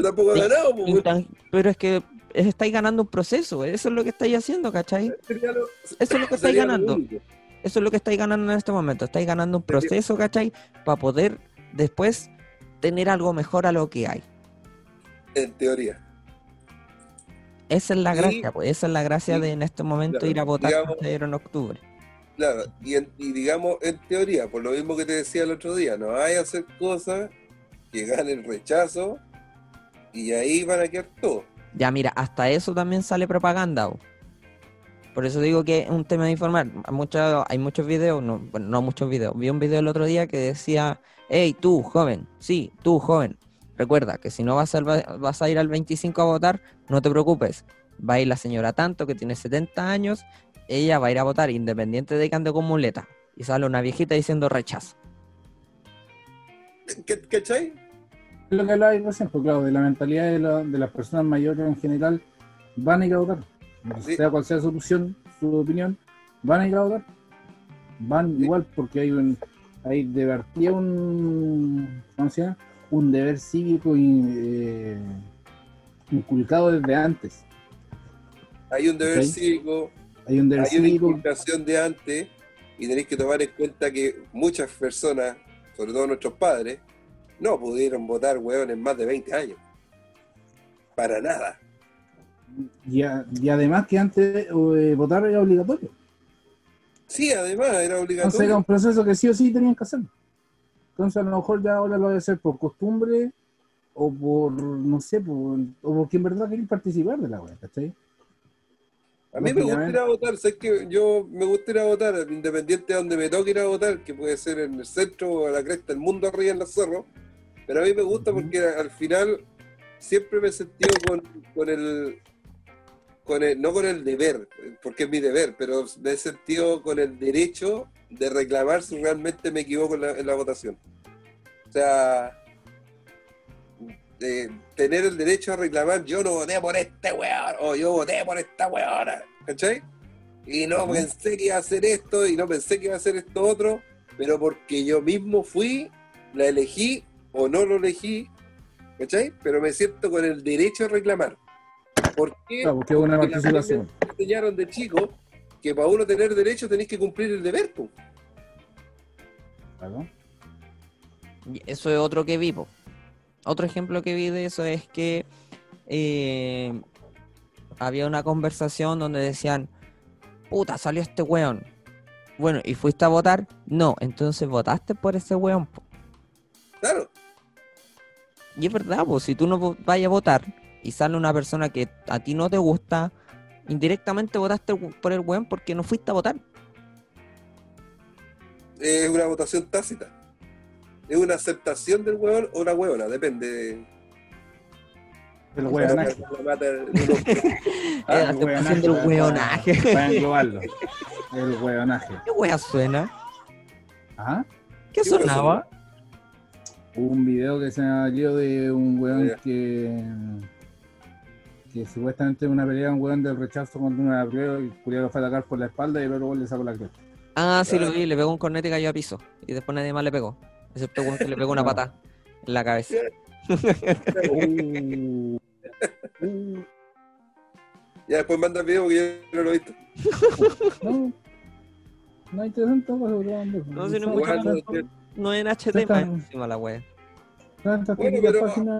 Tampoco ganado, pues, Pero es que estáis ganando un proceso, eso es lo que estáis haciendo, ¿cachai? Sería lo- Eso es lo que estáis ganando. Eso es lo que estáis ganando en este momento. Estáis ganando un proceso, ¿cachai? Para poder después tener algo mejor a lo que hay. En teoría. Esa es la Y- gracia, pues. Esa es la gracia y- de en este momento claro, ir a votar digamos- en octubre. Claro, y, en- y digamos en teoría, por lo mismo que te decía el otro día, no hay hacer cosas que ganen rechazo y ahí van a quedar todos. Ya, mira, hasta eso también sale propaganda. bo. Por eso digo que es un tema de informar. Hay muchos videos, no, bueno, no muchos videos. Vi un video el otro día que decía, hey, tú, joven, sí, tú, joven. Recuerda que si no vas a ir al 25 a votar, no te preocupes. Va a ir la señora tanto, que tiene 70 años, ella va a ir a votar, independiente de que ande con muleta. Y sale una viejita diciendo rechazo. ¿Qué- ¿Cachai? Lo que hablaba recién, pues claro, de la mentalidad de, la- de las personas mayores en general, van a ir a votar. Sí. Sea cual sea su opción, su opinión, van a ir a votar. Van Sí. igual porque hay un, hay de partida un, ¿cómo se llama? Un deber cívico eh, inculcado desde antes. Hay un deber cívico, Hay un deber hay una cívico, inculcación de antes y tenéis que tomar en cuenta que muchas personas, sobre todo nuestros padres, no pudieron votar, weón, en más de 20 años. Para nada. y, a- y además que antes eh, votar era obligatorio. Sí, además, era Entonces era obligatorio. un proceso que sí o sí tenían que hacerlo. Entonces a lo mejor ya ahora lo voy a hacer por costumbre o por, no sé, por, o porque en verdad quieren participar de la web, ¿cachai? A mí me gusta ir a votar, ¿sabes que Yo me gusta ir a votar, independiente de donde me toque ir a votar, que puede ser en el centro o a la cresta del mundo arriba en los cerros, pero a mí me gusta porque al final siempre me he sentido con, con el, con el, no con el deber, porque es mi deber, pero me he sentido con el derecho de reclamar si realmente me equivoco en la, en la votación. O sea, de tener el derecho a reclamar, yo no voté por este weón, o yo voté por esta weona, ¿cachai? Y no pensé que iba a hacer esto, y no pensé que iba a hacer esto otro, pero porque yo mismo fui, la elegí o no lo elegí, ¿cachai? Pero me siento con el derecho a reclamar. ¿Por qué? Claro, porque una Porque participación. me enseñaron de chico que para uno tener derecho tenéis que cumplir el deber, po. Claro. Eso es otro que vi. po. Otro ejemplo que vi de eso es que eh, había una conversación donde decían, puta, salió este weón. Bueno, ¿y fuiste a votar? No, entonces votaste por ese weón. po. Claro, Y es verdad, pues si tú no vayas a votar y sale una persona que a ti no te gusta, Indirectamente votaste por el weón porque no fuiste a votar. Es una votación tácita. Es una aceptación del hueón o la hueona, depende. El O sea, hueonaje. la Ah, aceptación del hueonaje. Para englobarlo. El hueonaje. ¿Qué wea suena? Ajá. ¿Qué ¿Qué wea sonaba? Hubo un video que se salió de un weón que. que supuestamente en una pelea un weón del rechazo cuando uno la prueba y el culiao lo fue a atacar por la espalda y el otro weón le sacó la cresta. Ah, sí, lo vi, le pegó un cornete y cayó a piso. Y después nadie más le pegó. Excepto que le pegó una No. pata en la cabeza. Uh, uh, Ya después manda el video porque yo no lo he visto. no. No interesante, pues, weón. No, si no no, sí. No en HD más encima la tantas Bueno,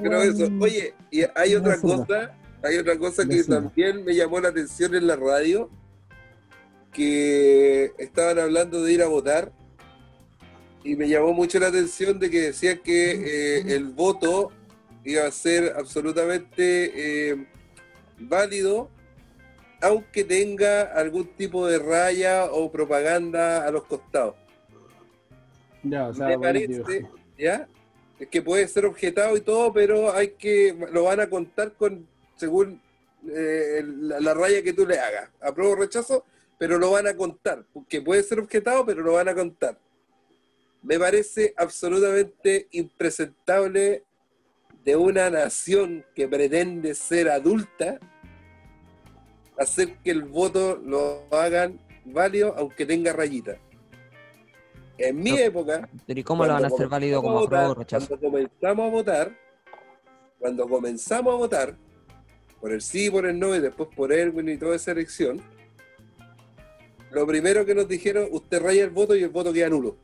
pero, eso. Oye, y hay otra cosa, hay otra cosa que también me llamó la atención en la radio, que estaban hablando de ir a votar y me llamó mucho la atención de que decían que eh, el voto iba a ser absolutamente eh, válido aunque tenga algún tipo de raya o propaganda a los costados. Ya, o sea, me parece, ¿ya? Es que puede ser objetado y todo, pero hay que, lo van a contar con, según eh, la, la raya que tú le hagas. Apruebo o rechazo, pero lo van a contar. Porque puede ser objetado, pero lo van a contar. Me parece absolutamente impresentable de una nación que pretende ser adulta hacer que el voto lo hagan válido aunque tenga rayita. En mi No. época, Pero ¿y cómo lo van a hacer válido como a apruebo o votar, rechazo? Cuando comenzamos a votar, cuando comenzamos a votar, por el sí, por el no y después por Erwin y toda esa elección, lo primero que nos dijeron, usted raya el voto y el voto queda nulo.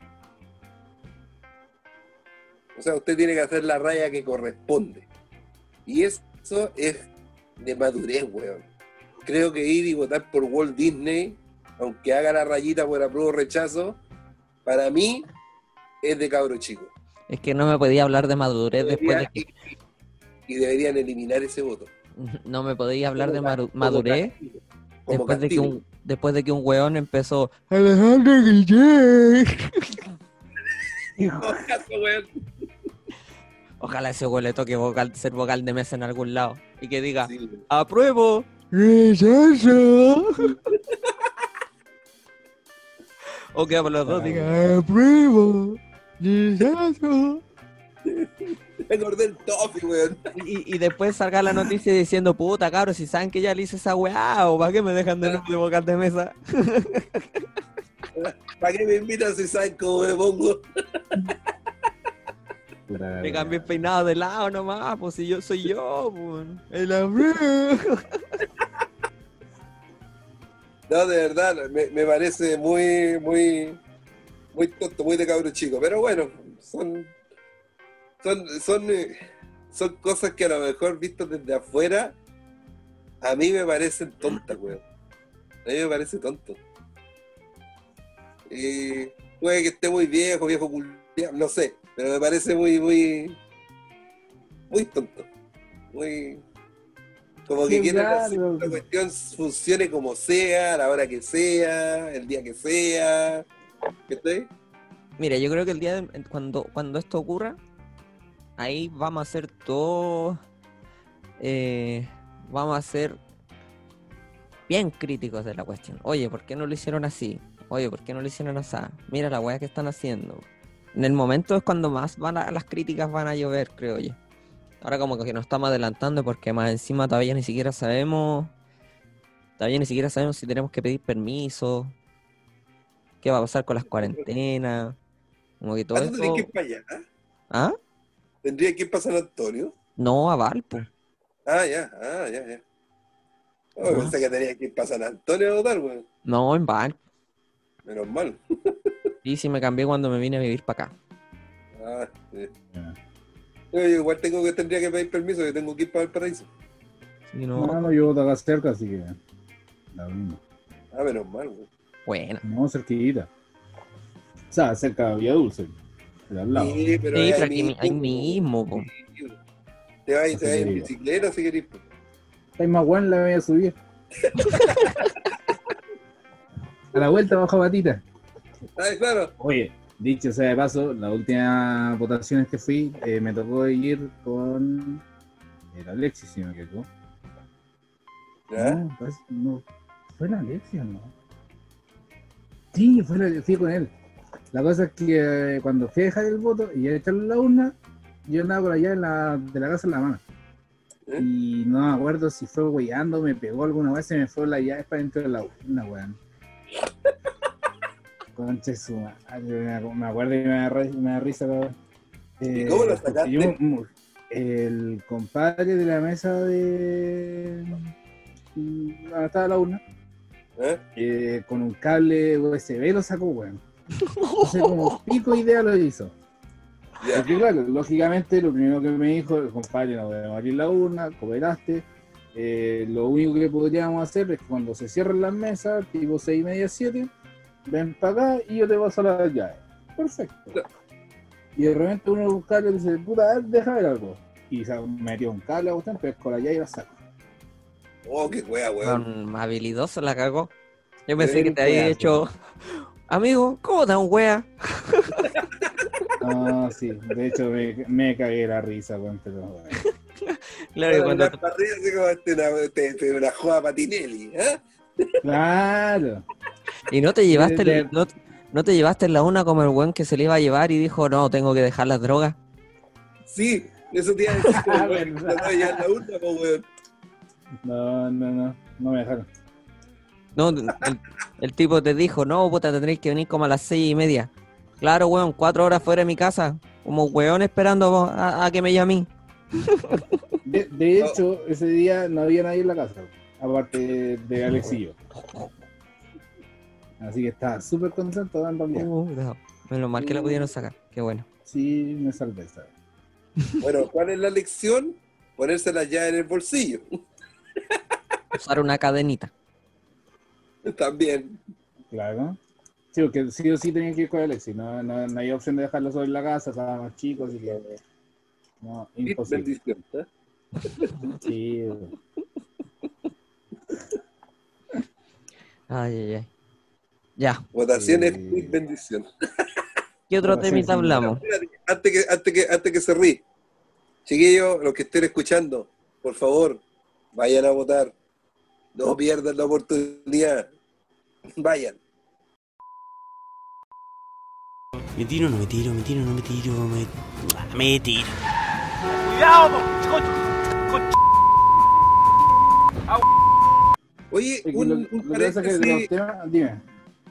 O sea, usted tiene que hacer la raya que corresponde. Y eso es de madurez, weón. Creo que ir y votar por Walt Disney, aunque haga la rayita por apruebo o rechazo, para mí es de cabro chico. Es que no me podía hablar de madurez después de que... y, y deberían eliminar ese voto. No me podía hablar de Como madurez castigo. Como después de que un después de que un weón empezó Alejandro Guillén. Ojalá ese weón le toque vocal, ser vocal de mesa en algún lado y que diga Sí, apruebo rechazo o que por los dos diga Me acordé del Toffee, weón. y, y después salga la noticia diciendo puta cabros si saben que ya le hice esa weá o para qué me dejan de, de vocal de mesa ¿Para qué me invitan si saben cómo me pongo? Me cambié el peinado de lado nomás, pues si yo soy yo, pues. El apruebo. No, de verdad, me, me parece muy, muy, muy tonto, muy de cabro chico. Pero bueno, son, son, son, eh, son cosas que a lo mejor vistas desde afuera, a mí me parecen tontas, weón. A mí me parece tonto. Y puede que esté muy viejo, viejo culiao, no sé, pero me parece muy, muy, muy tonto. Muy, como que Sí, quieren claro. hacer que la cuestión funcione como sea, a la hora que sea, el día que sea. ¿Qué Mira, yo creo que el día de- cuando, cuando esto ocurra, ahí vamos a ser todos. eh, vamos a ser bien críticos de la cuestión. Oye, ¿por qué no lo hicieron así? Oye, ¿por qué no lo hicieron así? Mira la weá que están haciendo. En el momento es cuando más van a, las críticas van a llover, creo yo. Ahora como que nos estamos adelantando porque más encima todavía ni siquiera sabemos. Todavía ni siquiera sabemos si tenemos que pedir permiso. ¿Qué va a pasar con las cuarentenas? Como que todo ¿Ah, tú eso... que ir para allá? ¿ah? ¿Tendría que ir para San Antonio? No, a Valpo. Ah, ya, ah, ya, ya. Oh, pensé que tenía que ir para San Antonio a votar, weón. No, en Valpo. Menos mal. Y si me cambié cuando me vine a vivir para acá. Ah, sí. Yo igual tengo que tendría que pedir permiso, que tengo que ir para el paraíso. Si no, No, no, yo acá cerca, así que. La misma. Ah, menos mal, weón. bueno. No, cerquita. O sea, cerca de Villa Dulce. Al lado. Sí, pero Sí, ahí pero aquí, ahí mismo, po. Sí, Te vas, te vas en Sí. bicicleta si querés. po. Hay más bueno la voy a subir. A la vuelta bajo patita. Ah, claro. Oye, dicho sea de paso, las últimas votaciones que fui, eh, me tocó ir con el Alexis, si me equivoco. ¿Ya? No, fue el Alexis, ¿o ¿no? Sí, fue la- fui con él. La cosa es que eh, cuando fui a dejar el voto y a echarlo en la urna, yo andaba por allá en la, de la casa en la mano. ¿Eh? Y no me acuerdo si fue weyando, me pegó alguna vez, se me fue la llave para dentro de la urna, weón. Concha su madre, me, acuerdo y me da, ri- me da risa, weón. ¿Y cómo lo porque sacaste? yo, mm, el compadre de la mesa de. mm, Donde estaba la urna, ¿Eh? eh, con un cable USB lo sacó, weón. Entonces, como pico idea lo hizo. Porque, claro, lógicamente, lo primero que me dijo, el compadre, no voy a abrir la urna, cooperaste. Eh, lo único que podríamos hacer es que cuando se cierren las mesas, tipo 6 y media, 7, ven para acá y yo te paso las llaves. Perfecto. Claro. Y de repente uno busca y dice, puta, a ver, deja ver algo. Y se metió un cable a usted, pero con la llave y la saco. Oh, qué wea, weón. Con habilidoso la cagó. Yo pensé que te había hecho. Amigo, ¿cómo te un wea? No, sí, de hecho me, me cagué la risa, weón, pero. Claro, que cuando Una parrilla así como este, una, este- este- una joda patinelli, ¿eh? Claro. Y no te llevaste, De- el- no, no te llevaste en la una como el weón que se le iba a llevar y dijo, no, tengo que dejar las drogas. Sí, eso te iba a decir, Ah, weón. No la urna, po, weón. No, no, no, no me dejaron. No, el, el tipo te dijo, no, puta, tendréis que venir como a las seis y media. Claro, weón, cuatro horas fuera de mi casa, como weón esperando a, a que me llame. De, de hecho, ese día no había nadie en la casa, aparte de Alexillo. Así que estaba súper contento dando. Uh, no. Menos mal que la pudieron sacar, qué bueno. Sí, me salvé, ¿sabes? Bueno, ¿cuál es la lección? Ponérsela ya en el bolsillo. Usar una cadenita. También. Claro. Sí, porque sí o sí tenían que ir con Alexis. No, no, no hay opción de dejarlo solo en la casa, estaba más chico, así que. No, imposible. ¿eh? Sí, Ay, ay, ay. Ya, Votaciones, Sí. bendición. ¿qué otro temita sí. hablamos? Antes que, antes que, antes que se ríe. Chiquillos, los que estén escuchando, por favor, vayan a votar. No pierdan la oportunidad. Vayan. Me tiro, no me tiro, me tiro, no me tiro, me, me tiro. Oye, Es que un, un es paréntesis,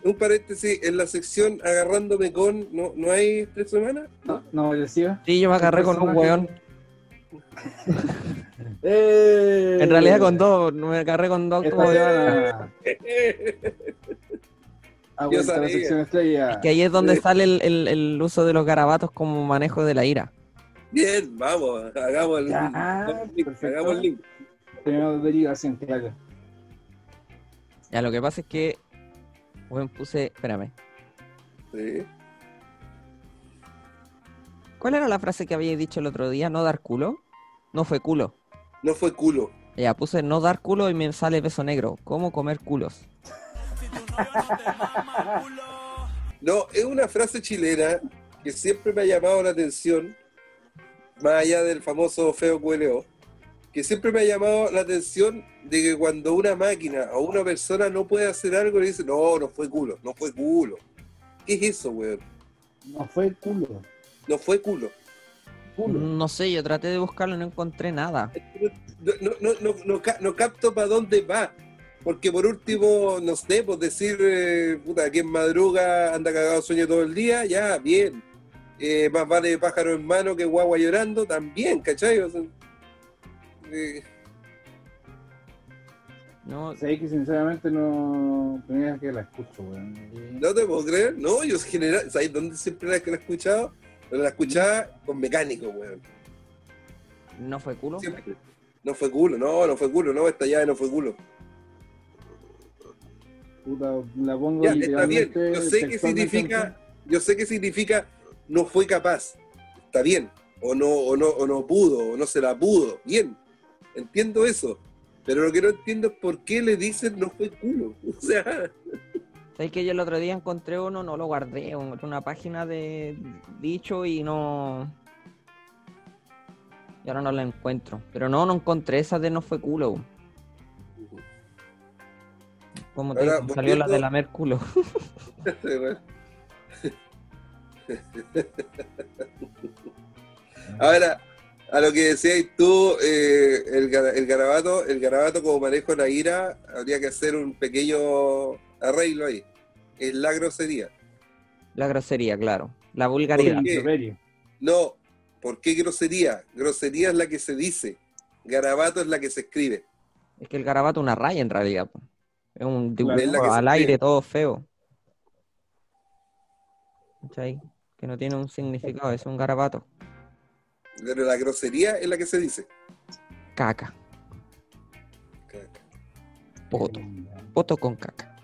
un paréntesis, en la sección agarrándome con, ¿no, ¿no hay tres semanas? No, no decía. Sí, yo me agarré con un weón. ¡Eh! En realidad con dos, me agarré con dos. Como Yo la sección estrella. Que ahí es donde sale el, el- el uso de los garabatos como manejo de la ira. Bien, vamos, hagamos el, Ya, hagamos el link, perfecto. hagamos el link. Tenemos derivación, claro. Ya, lo que pasa es que, bueno, puse, espérame, Sí. ¿cuál era la frase que había dicho el otro día? ¿No dar culo? No fue culo. No fue culo. Ya, puse no dar culo y me sale beso negro. ¿Cómo comer culos? No, es una frase chilena que siempre me ha llamado la atención, más allá del famoso feo QLO, que siempre me ha llamado la atención de que cuando una máquina o una persona no puede hacer algo, le dice, no, no fue culo, no fue culo. ¿Qué es eso, weón? No fue culo. No fue culo. Culo. No sé, yo traté de buscarlo y no encontré nada. No, no, no, no, no ca- no capto para dónde va. Porque por último, no sé, pues decir, eh, puta, quien madruga anda cagado sueño todo el día, ya, bien. Eh, más vale pájaro en mano que guagua llorando, también, ¿cachai? O sea, eh, No, Sé que sinceramente no. Primera que la escucho, weón. no te puedo creer, no, yo en general, ¿sabes dónde siempre la que la he escuchado? Pero la escuchaba con mecánico, weón. no fue culo. Siempre. No fue culo, no, no fue culo, no, esta llave no fue culo. Puta, la pongo Ya, está bien, yo sé qué significa, yo sé qué significa no fue capaz, está bien, o no, o no, o no pudo, o no se la pudo, bien, entiendo eso, Pero lo que no entiendo es por qué le dicen no fue culo. O sea, ¿Sabes que yo el otro día encontré uno, no lo guardé, un- una página de dicho y no. Y ahora no la encuentro. Pero no, no encontré esa de no fue culo. Como te Ahora, digo, salió la de volviendo- la Merculo. Ahora, a lo que decías tú, eh, el, gara- el garabato, el garabato como manejo de la ira, habría que hacer un pequeño arreglo ahí. Es la grosería. La grosería, claro. La vulgaridad. ¿Por. No, ¿por qué grosería? Grosería es la que se dice, garabato es la que se escribe. Es que el garabato es una raya en realidad. po. Es un dibujo Es al aire escribe. todo feo. ¿Cachai? Que no tiene un significado, es un garabato. Pero la grosería es la que se dice. Caca. Caca. Poto. Poto con caca.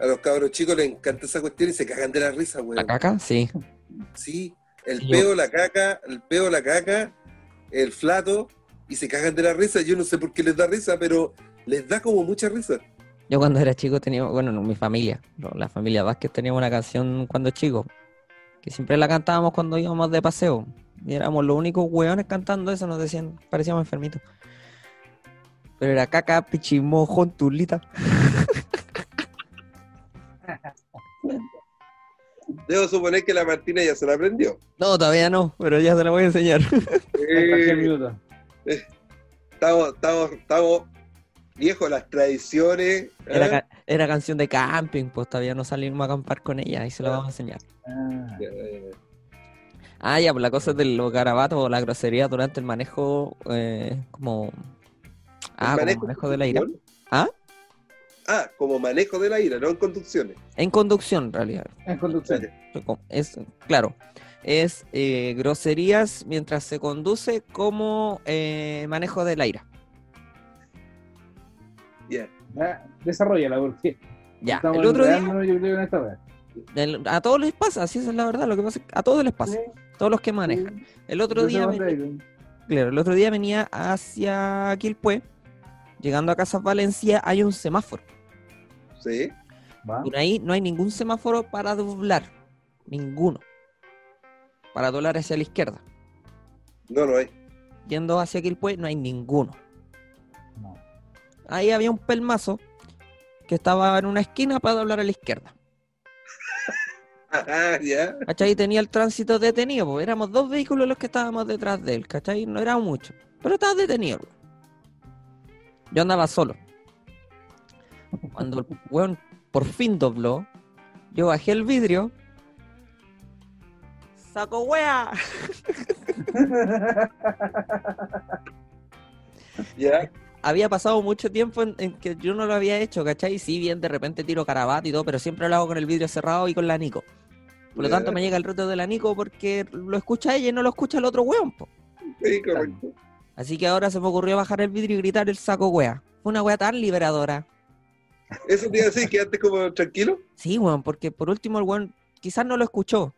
A los cabros chicos les encanta esa cuestión y se cagan de la risa, ¿La weón. caca? Sí. Sí, el yo- peo, la caca, el peo, la caca, el flato, y se cagan de la risa. Yo no sé por qué les da risa, pero les da como mucha risa. Yo cuando era chico tenía, bueno, no, mi familia, no, la familia Vázquez teníamos una canción cuando chico, que siempre la cantábamos cuando íbamos de paseo. Y éramos los únicos hueones cantando eso, nos decían, parecíamos enfermitos. Pero era caca, pichimojo, tulita. Debo suponer que la Martina ya se la aprendió. No, todavía no, pero ya se la voy a enseñar. Eh, estamos, estamos, estamos viejos las tradiciones. Era, ¿eh? era canción de camping, pues todavía no salimos a acampar con ella y se la vamos a enseñar. Ah, Ah, ya, pues la cosa de los garabatos o la grosería durante el manejo, eh, como... Ah, como manejo de la ira. ¿Ah? Ah, como manejo de la ira, no en conducciones. En conducción, en realidad. en conducción. Es, claro, es eh, groserías mientras se conduce como eh, manejo de la ira. Ya. Ah, desarrollala, porque Ya, estamos el otro día, enredándonos, yo creo, en esta wea. el- a todos les pasa, así es la verdad, lo que pasa es que a todos les pasa, todos los que manejan. El otro día, venía- claro, el otro día venía hacia Quilpué, llegando a Casas Valencia hay un semáforo. Sí. Va. Por ahí no hay ningún semáforo para doblar, ninguno. Para doblar hacia la izquierda. No lo hay. Yendo hacia Quilpué no hay ninguno. No. Ahí había un pelmazo que estaba en una esquina para doblar a la izquierda. Ah, ya. ¿Cachai? Tenía el tránsito detenido, porque éramos dos vehículos los que estábamos detrás de él, ¿cachai? No era mucho, pero estaba detenido. Yo andaba solo. Cuando el weón por fin dobló, yo bajé el vidrio. ¡Saco wea! Ya. Había pasado mucho tiempo en, en que yo no lo había hecho, ¿cachai? Sí, bien, de repente tiro carabato y todo, pero siempre lo hago con el vidrio cerrado y con la Nico. Por lo tanto, me llega el reto de la Nico porque lo escucha ella y no lo escucha el otro weón, po. Sí, correcto. Así que ahora se me ocurrió bajar el vidrio y gritar el saco wea. Fue una wea tan liberadora. Eso te iba a decir, quedaste como tranquilo. Sí, weón, porque por último el weón quizás no lo escuchó,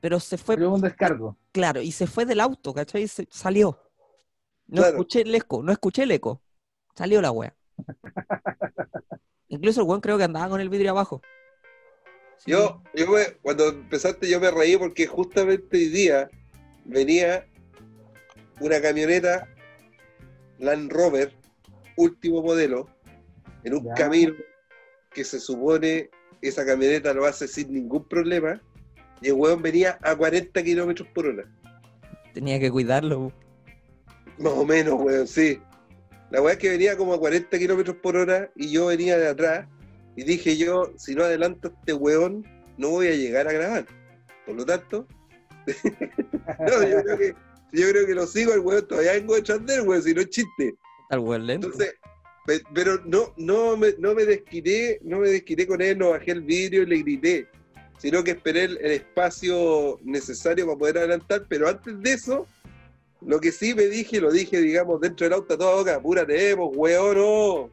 pero se fue, Pero un descargo. claro, y se fue del auto, ¿cachai? Se salió. No Claro. escuché el eco, no escuché el eco. Salió la wea. Incluso el weón creo que andaba con el vidrio abajo. Sí. Yo, yo me- cuando empezaste yo me reí porque justamente hoy día venía una camioneta Land Rover, último modelo, en un Ya. camino que se supone esa camioneta lo hace sin ningún problema, y el weón venía a 40 kilómetros por hora. Tenía que cuidarlo. Más o menos, weón, sí. La weá es que venía como a 40 kilómetros por hora y yo venía de atrás y dije yo, si no adelanto a este weón, no voy a llegar a grabar. Por lo tanto, no, yo, creo que, yo creo que lo sigo al weón, todavía vengo detrás de él, weón, si no es chiste. Al weón lento. Entonces, pe- pero no, no, me, no me desquité, no me desquité con él, no bajé el vidrio y le grité, sino que esperé el, el espacio necesario para poder adelantar, pero antes de eso, lo que sí me dije, lo dije, digamos, dentro del auto a toda boca, apúrate, pues, weón, no.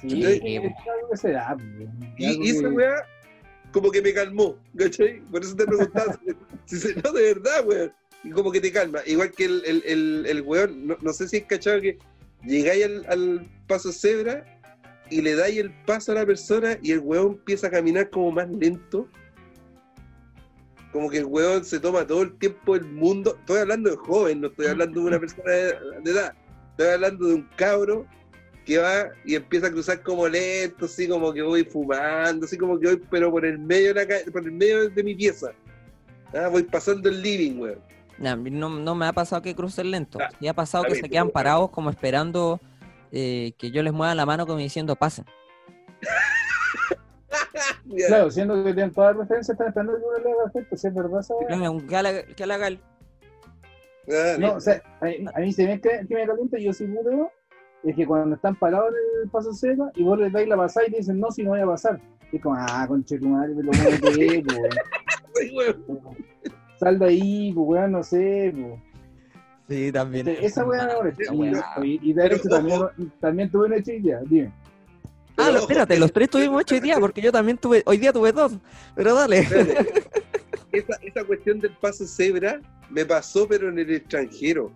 Sí, es pues. pues, algo Y, y esa weá, como que me calmó, ¿cachai? Por eso te preguntaba si, si se, no, de verdad, weón. Y como que te calma. Igual que el, el, el, el weón, no, no sé si es cachado que llegáis al, al paso cebra y le dais el paso a la persona y el weón empieza a caminar como más lento. Como que el weón se toma todo el tiempo del mundo. Estoy hablando de joven, no estoy hablando de una persona de, de edad. Estoy hablando de un cabro que va y empieza a cruzar como lento, así como que voy fumando, así como que voy, pero por el medio de, la ca- por el medio de mi pieza. Ah, voy pasando el living, weón. No, no me ha pasado que crucen lento. Ah, Sí ha pasado que mí, se quedan pero- parados como esperando eh, que yo les mueva la mano como diciendo pasen. Claro, siendo que tienen todas las referencias, están esperando que uno le haga efecto, si es verdad weá. Venga, un- que haga- que haga el- Ah, No, o sea, a, mí- a mí se me que, me calienta, y yo sí puedo, es que cuando están parados en el paso seco y vos les dais la pasada y te dicen, no, si no voy a pasar. Y es como, ah, conche tu madre, muévete, po, weón. sí, weón. Sal de ahí, pues, weón, no sé, po. Sí, también. Esa weá me molesta. Esa Y, weá. y, y de hecho también, también tuve una chilla, dime. Ah, Pero espérate, los tres tuvimos ocho hoy día, porque yo también tuve, hoy día tuve dos, pero dale. Esa, esa cuestión del paso cebra me pasó, pero en el extranjero.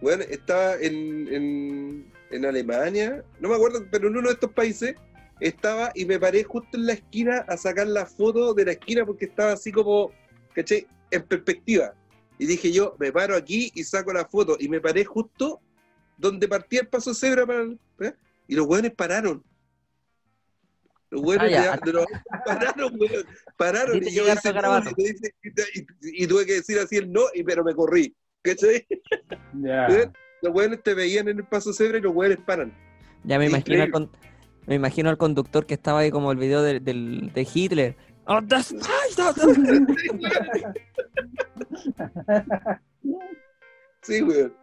Bueno, estaba en, en, en Alemania, no me acuerdo, pero en uno de estos países estaba y me paré justo en la esquina a sacar la foto de la esquina porque estaba así como, ¿cachai? En perspectiva. Y dije yo, me paro aquí y saco la foto. Y me paré justo donde partía el paso cebra para ¿eh? Y los hueones pararon. Los hueones Ah, ya. de- de los- pararon, hueón. Pararon. Y yo hice a no, y, dice- y- y tuve que decir así el no, y, pero me corrí. ¿Cachai? Ya. Los hueones te veían en el paso cebra y los hueones paran. Ya me imagino, con- me imagino al conductor que estaba ahí como el video de, del- de Hitler. Oh, das- ay, das- das- Sí, weón.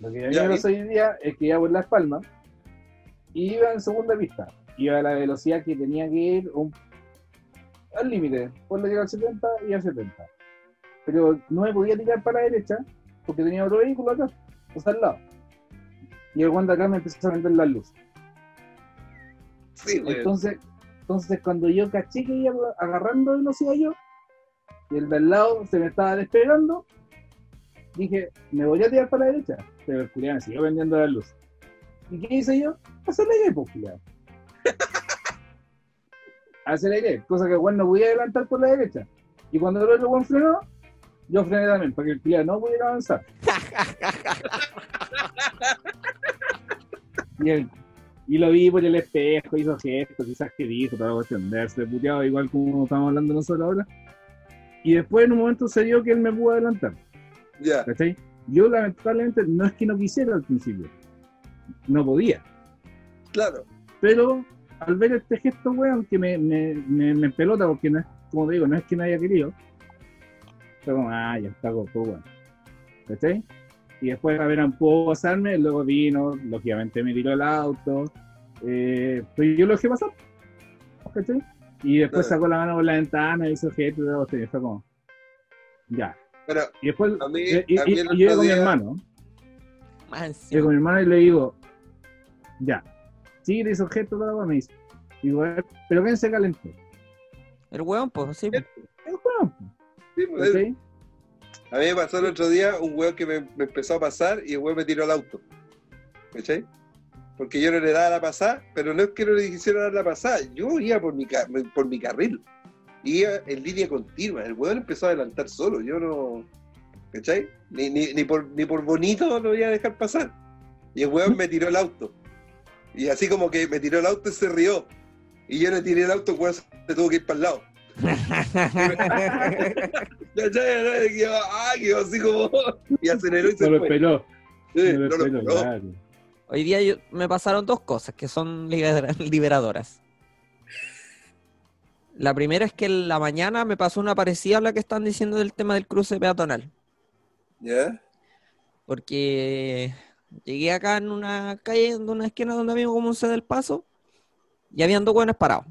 Lo que mí Ya, pasó hoy día es que iba por Las Palmas y iba en segunda pista. Iba a la velocidad que tenía que ir un- al límite. Por lo que al 70 y al 70. Pero no me podía tirar para la derecha porque tenía otro vehículo acá, o sea, al lado. Y el guante acá me empezó a vender las luces. Sí. Entonces, entonces cuando yo caché que iba agarrando velocidad yo, y el del lado se me estaba despegando, dije, me voy a tirar para la derecha. Pero el me siguió vendiendo la luz. ¿Y qué hice yo? Aceleré, pues, culiado. Aceleré, cosa que el weón no podía adelantar por la derecha. Y cuando el otro weón frenó, yo frené también, para que el culiado no pudiera avanzar. Y, el- y lo vi por el espejo, hizo gestos, quizás que dijo, toda la cuestión, de haberse puteado igual como estamos hablando nosotros ahora. Y después en un momento se dio que él me pudo adelantar, Ya. ¿cachai? Yo lamentablemente no es que no quisiera al principio, no podía. Claro. Pero al ver este gesto, weón, que me, me, me, me pelota, porque no es, como te digo, no es que no haya querido. Pero como, ah, ya está, pues, bueno. ¿Cachai? Y después, a ver, no puedo pasarme, luego vino, lógicamente me tiró el auto, eh, pero yo lo dejé pasar. ¿Cachai? Y después Claro. sacó la mano por la ventana, hizo gesto y todo, fue como, ya. Pero Y después, A mí- eh, y, a mí y- y yo con mi hermano, Llego encima. con mi hermano y le digo, ya, sí, le hizo gesto, toda la me dice, "Eh, pero ¿quién se calentó? El hueón, pues sí. El weón, sí, pues, a mí me pasó el otro día un weón que me, me empezó a pasar y el weón me tiró el auto. ¿Cachai? Porque yo no le daba la pasada, pero no es que no le quisiera dar la pasada, yo iba por mi, por mi carril. Iba en línea continua. El weón empezó a adelantar solo, yo no. ¿Cachai? Ni, ni, ni, por, ni por bonito lo iba a dejar pasar. Y el weón me tiró el auto. Y así como que me tiró el auto y se rió. Y yo le tiré el auto, weón se tuvo que ir para el lado. ¿Cachai? Y yo, ah, quedó así como. Y aceleró y se No fue. esperó, Sí, no lo claro. Hoy día yo- me pasaron dos cosas que son libera- liberadoras. La primera es que en la mañana me pasó una parecida a la que están diciendo del tema del cruce peatonal. ¿Ya? Porque llegué acá en una calle, en una esquina donde había como un C del paso, y habían dos buenos parados.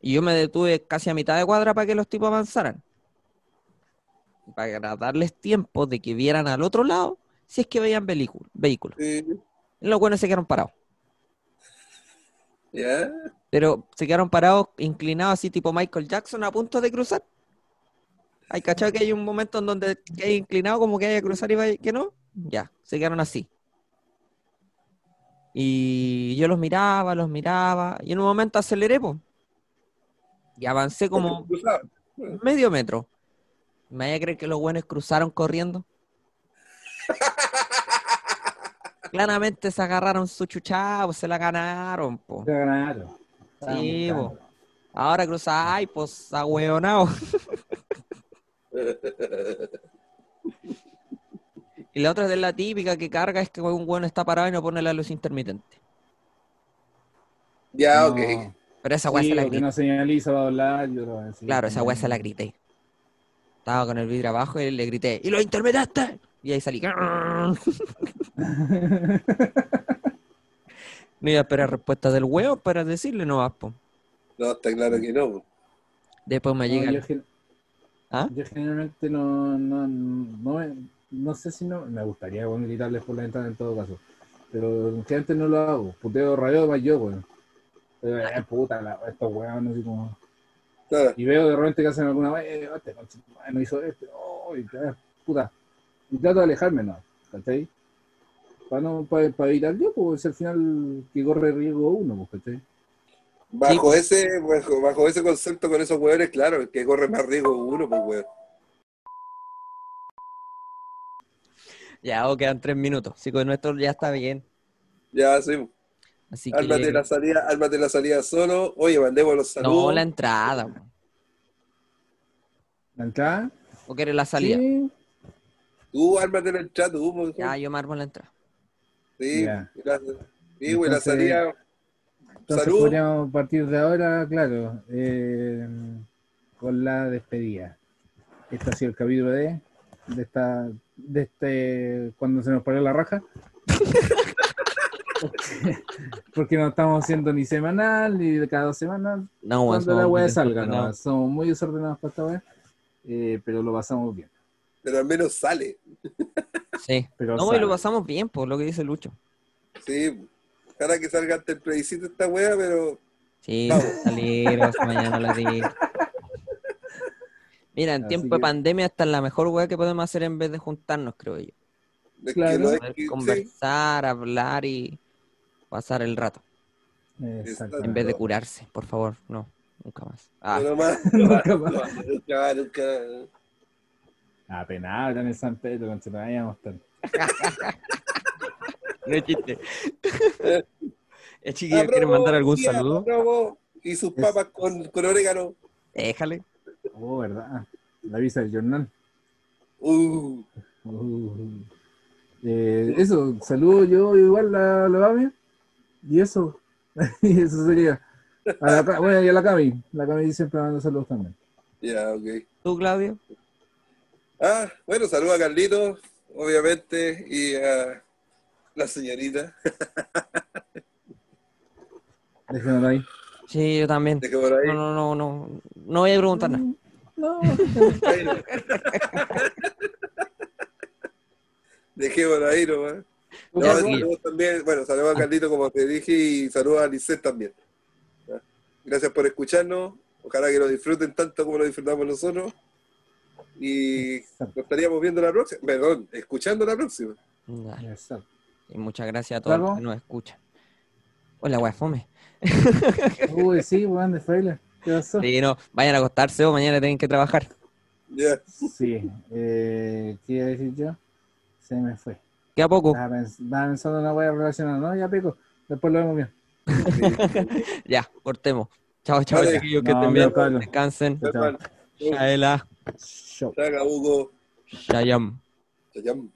Y yo me detuve casi a mitad de cuadra para que los tipos avanzaran. Para darles tiempo de que vieran al otro lado si es que veían vehículos. Sí. Los buenos se quedaron parados. Pero se quedaron parados, inclinados así tipo Michael Jackson a punto de cruzar. ¿Hay cachado que hay un momento en donde hay inclinado como que hay que cruzar y va- que no? Ya, se quedaron así. Y yo los miraba, los miraba, y en un momento aceleré, po. Y avancé como medio metro. ¿Me vaya a creer que los buenos cruzaron corriendo? Claramente se agarraron su chuchado, se la ganaron, po. Ya ganaron. Sí, po. Ahora cruzáis, pues, agüeonao. Y la otra es de la típica que carga es que un bueno está parado y no pone la luz intermitente. Ya, No. ok. Pero esa weá Sí, se la grité. no señaliza va a hablar. Yo lo voy a decir. Claro, esa weá se la grité. Estaba con el vidrio abajo y le grité, ¡y lo intermitente! Y ahí salí. No iba a esperar respuesta del huevo para decirle no vas, po. No, está claro que no. po. Después me No, llega. yo, el- gen- ¿Ah? yo generalmente no, no, no, no sé si no, me gustaría bueno, gritarles por la ventana en todo caso, pero generalmente no lo hago, puteo radio más yo, weón. Pero, eh, puta, la, estos weones así como... Claro. Y veo de repente que hacen alguna vez, eh, este no hizo esto, oh, y, eh, puta. Y trato de alejarme, ¿no? ¿Cachai? Para no, para, para evitar yo, pues al final que corre riesgo uno, pues, ¿cachai? Bajo ese, bajo, bajo ese concepto con esos hueones, claro, el que corre más riesgo uno, pues weón. Ya, o quedan tres minutos. Así que nuestro ya está bien. Ya, sí. Así que. Ármate la salida, ármate la salida solo. Oye, mandemos los No, saludos. la entrada. po. ¿La entrada? ¿O quieres la salida? Sí. Tú ármate la entrada, tú, pues. Ya, yo me armo la entrada. Sí, gracias. Sí, güey, la salida. Entonces Salud. podríamos partir de ahora, claro, eh, con la despedida. Este ha sido el capítulo de, de esta, de este, cuando se nos paró la raja. porque, porque no estamos haciendo ni semanal, ni de cada dos semanas, No, cuando la muy salga, ¿no? Somos muy desordenados para esta weá, eh, pero lo pasamos bien. Pero al menos sale. Sí. Pero No, y lo pasamos bien, por lo que dice Lucho. Sí. Ojalá que salga antes el plebiscito esta wea, pero. Sí, Vamos. salir, mañana la digo. Mira, en Así tiempo de pandemia esta es la mejor weá que podemos hacer en vez de juntarnos, creo yo. es Claro. que no es Poder que- sí, conversar, hablar y pasar el rato. Exacto. En vez de curarse, por favor, no, nunca más. Ah, pero más- Nunca más. no, nunca, nunca. Apenas hablan en San Pedro, cuando se nos vayamos estar. no es chiste. Eh, chiquillos, Aprobo, ¿quieren mandar algún saludo? Y sus Es- papas con, con orégano. Déjale. Oh, ¿verdad? La visa del jornal. Uh, Uh, eh, eso, saludo yo igual a la Bami. Y eso, y eso sería. A la, bueno, y a la Cami. La Cami siempre manda saludos también. ya, ok. ¿Tú, Claudio? Ah, bueno, saludo a Carlitos, obviamente, y a la señorita. Déjenlo ahí. Sí, yo también. ahí. No, no, no, no. No voy a preguntar nada. No, Dejémoslo ahí nomás. No, saludos también, bueno, saludos a Carlito como te dije y saludos a Lisset también. ¿Ya? Gracias por escucharnos. Ojalá que lo disfruten tanto como lo disfrutamos nosotros. Y nos estaríamos viendo la próxima. Perdón, escuchando la próxima. Dale. Y muchas gracias a todos los que nos escuchan. Hola, weá, fome. Uy, sí, weón, de fraile. Sí, no, vayan a acostarse o mañana tienen que trabajar. Sí, eh, ¿qué iba a decir yo? Se me fue. ¿Qué a poco? Estaba, pens- estaba pensando en una wea relacionada. No, ya pico. Después lo vemos bien. Ya, cortemos. Chao, chao, Vale. chiquillos, que No, estén bien. Descansen. Chao. Chao. Shaela, Hugo. Shayam. Chayam.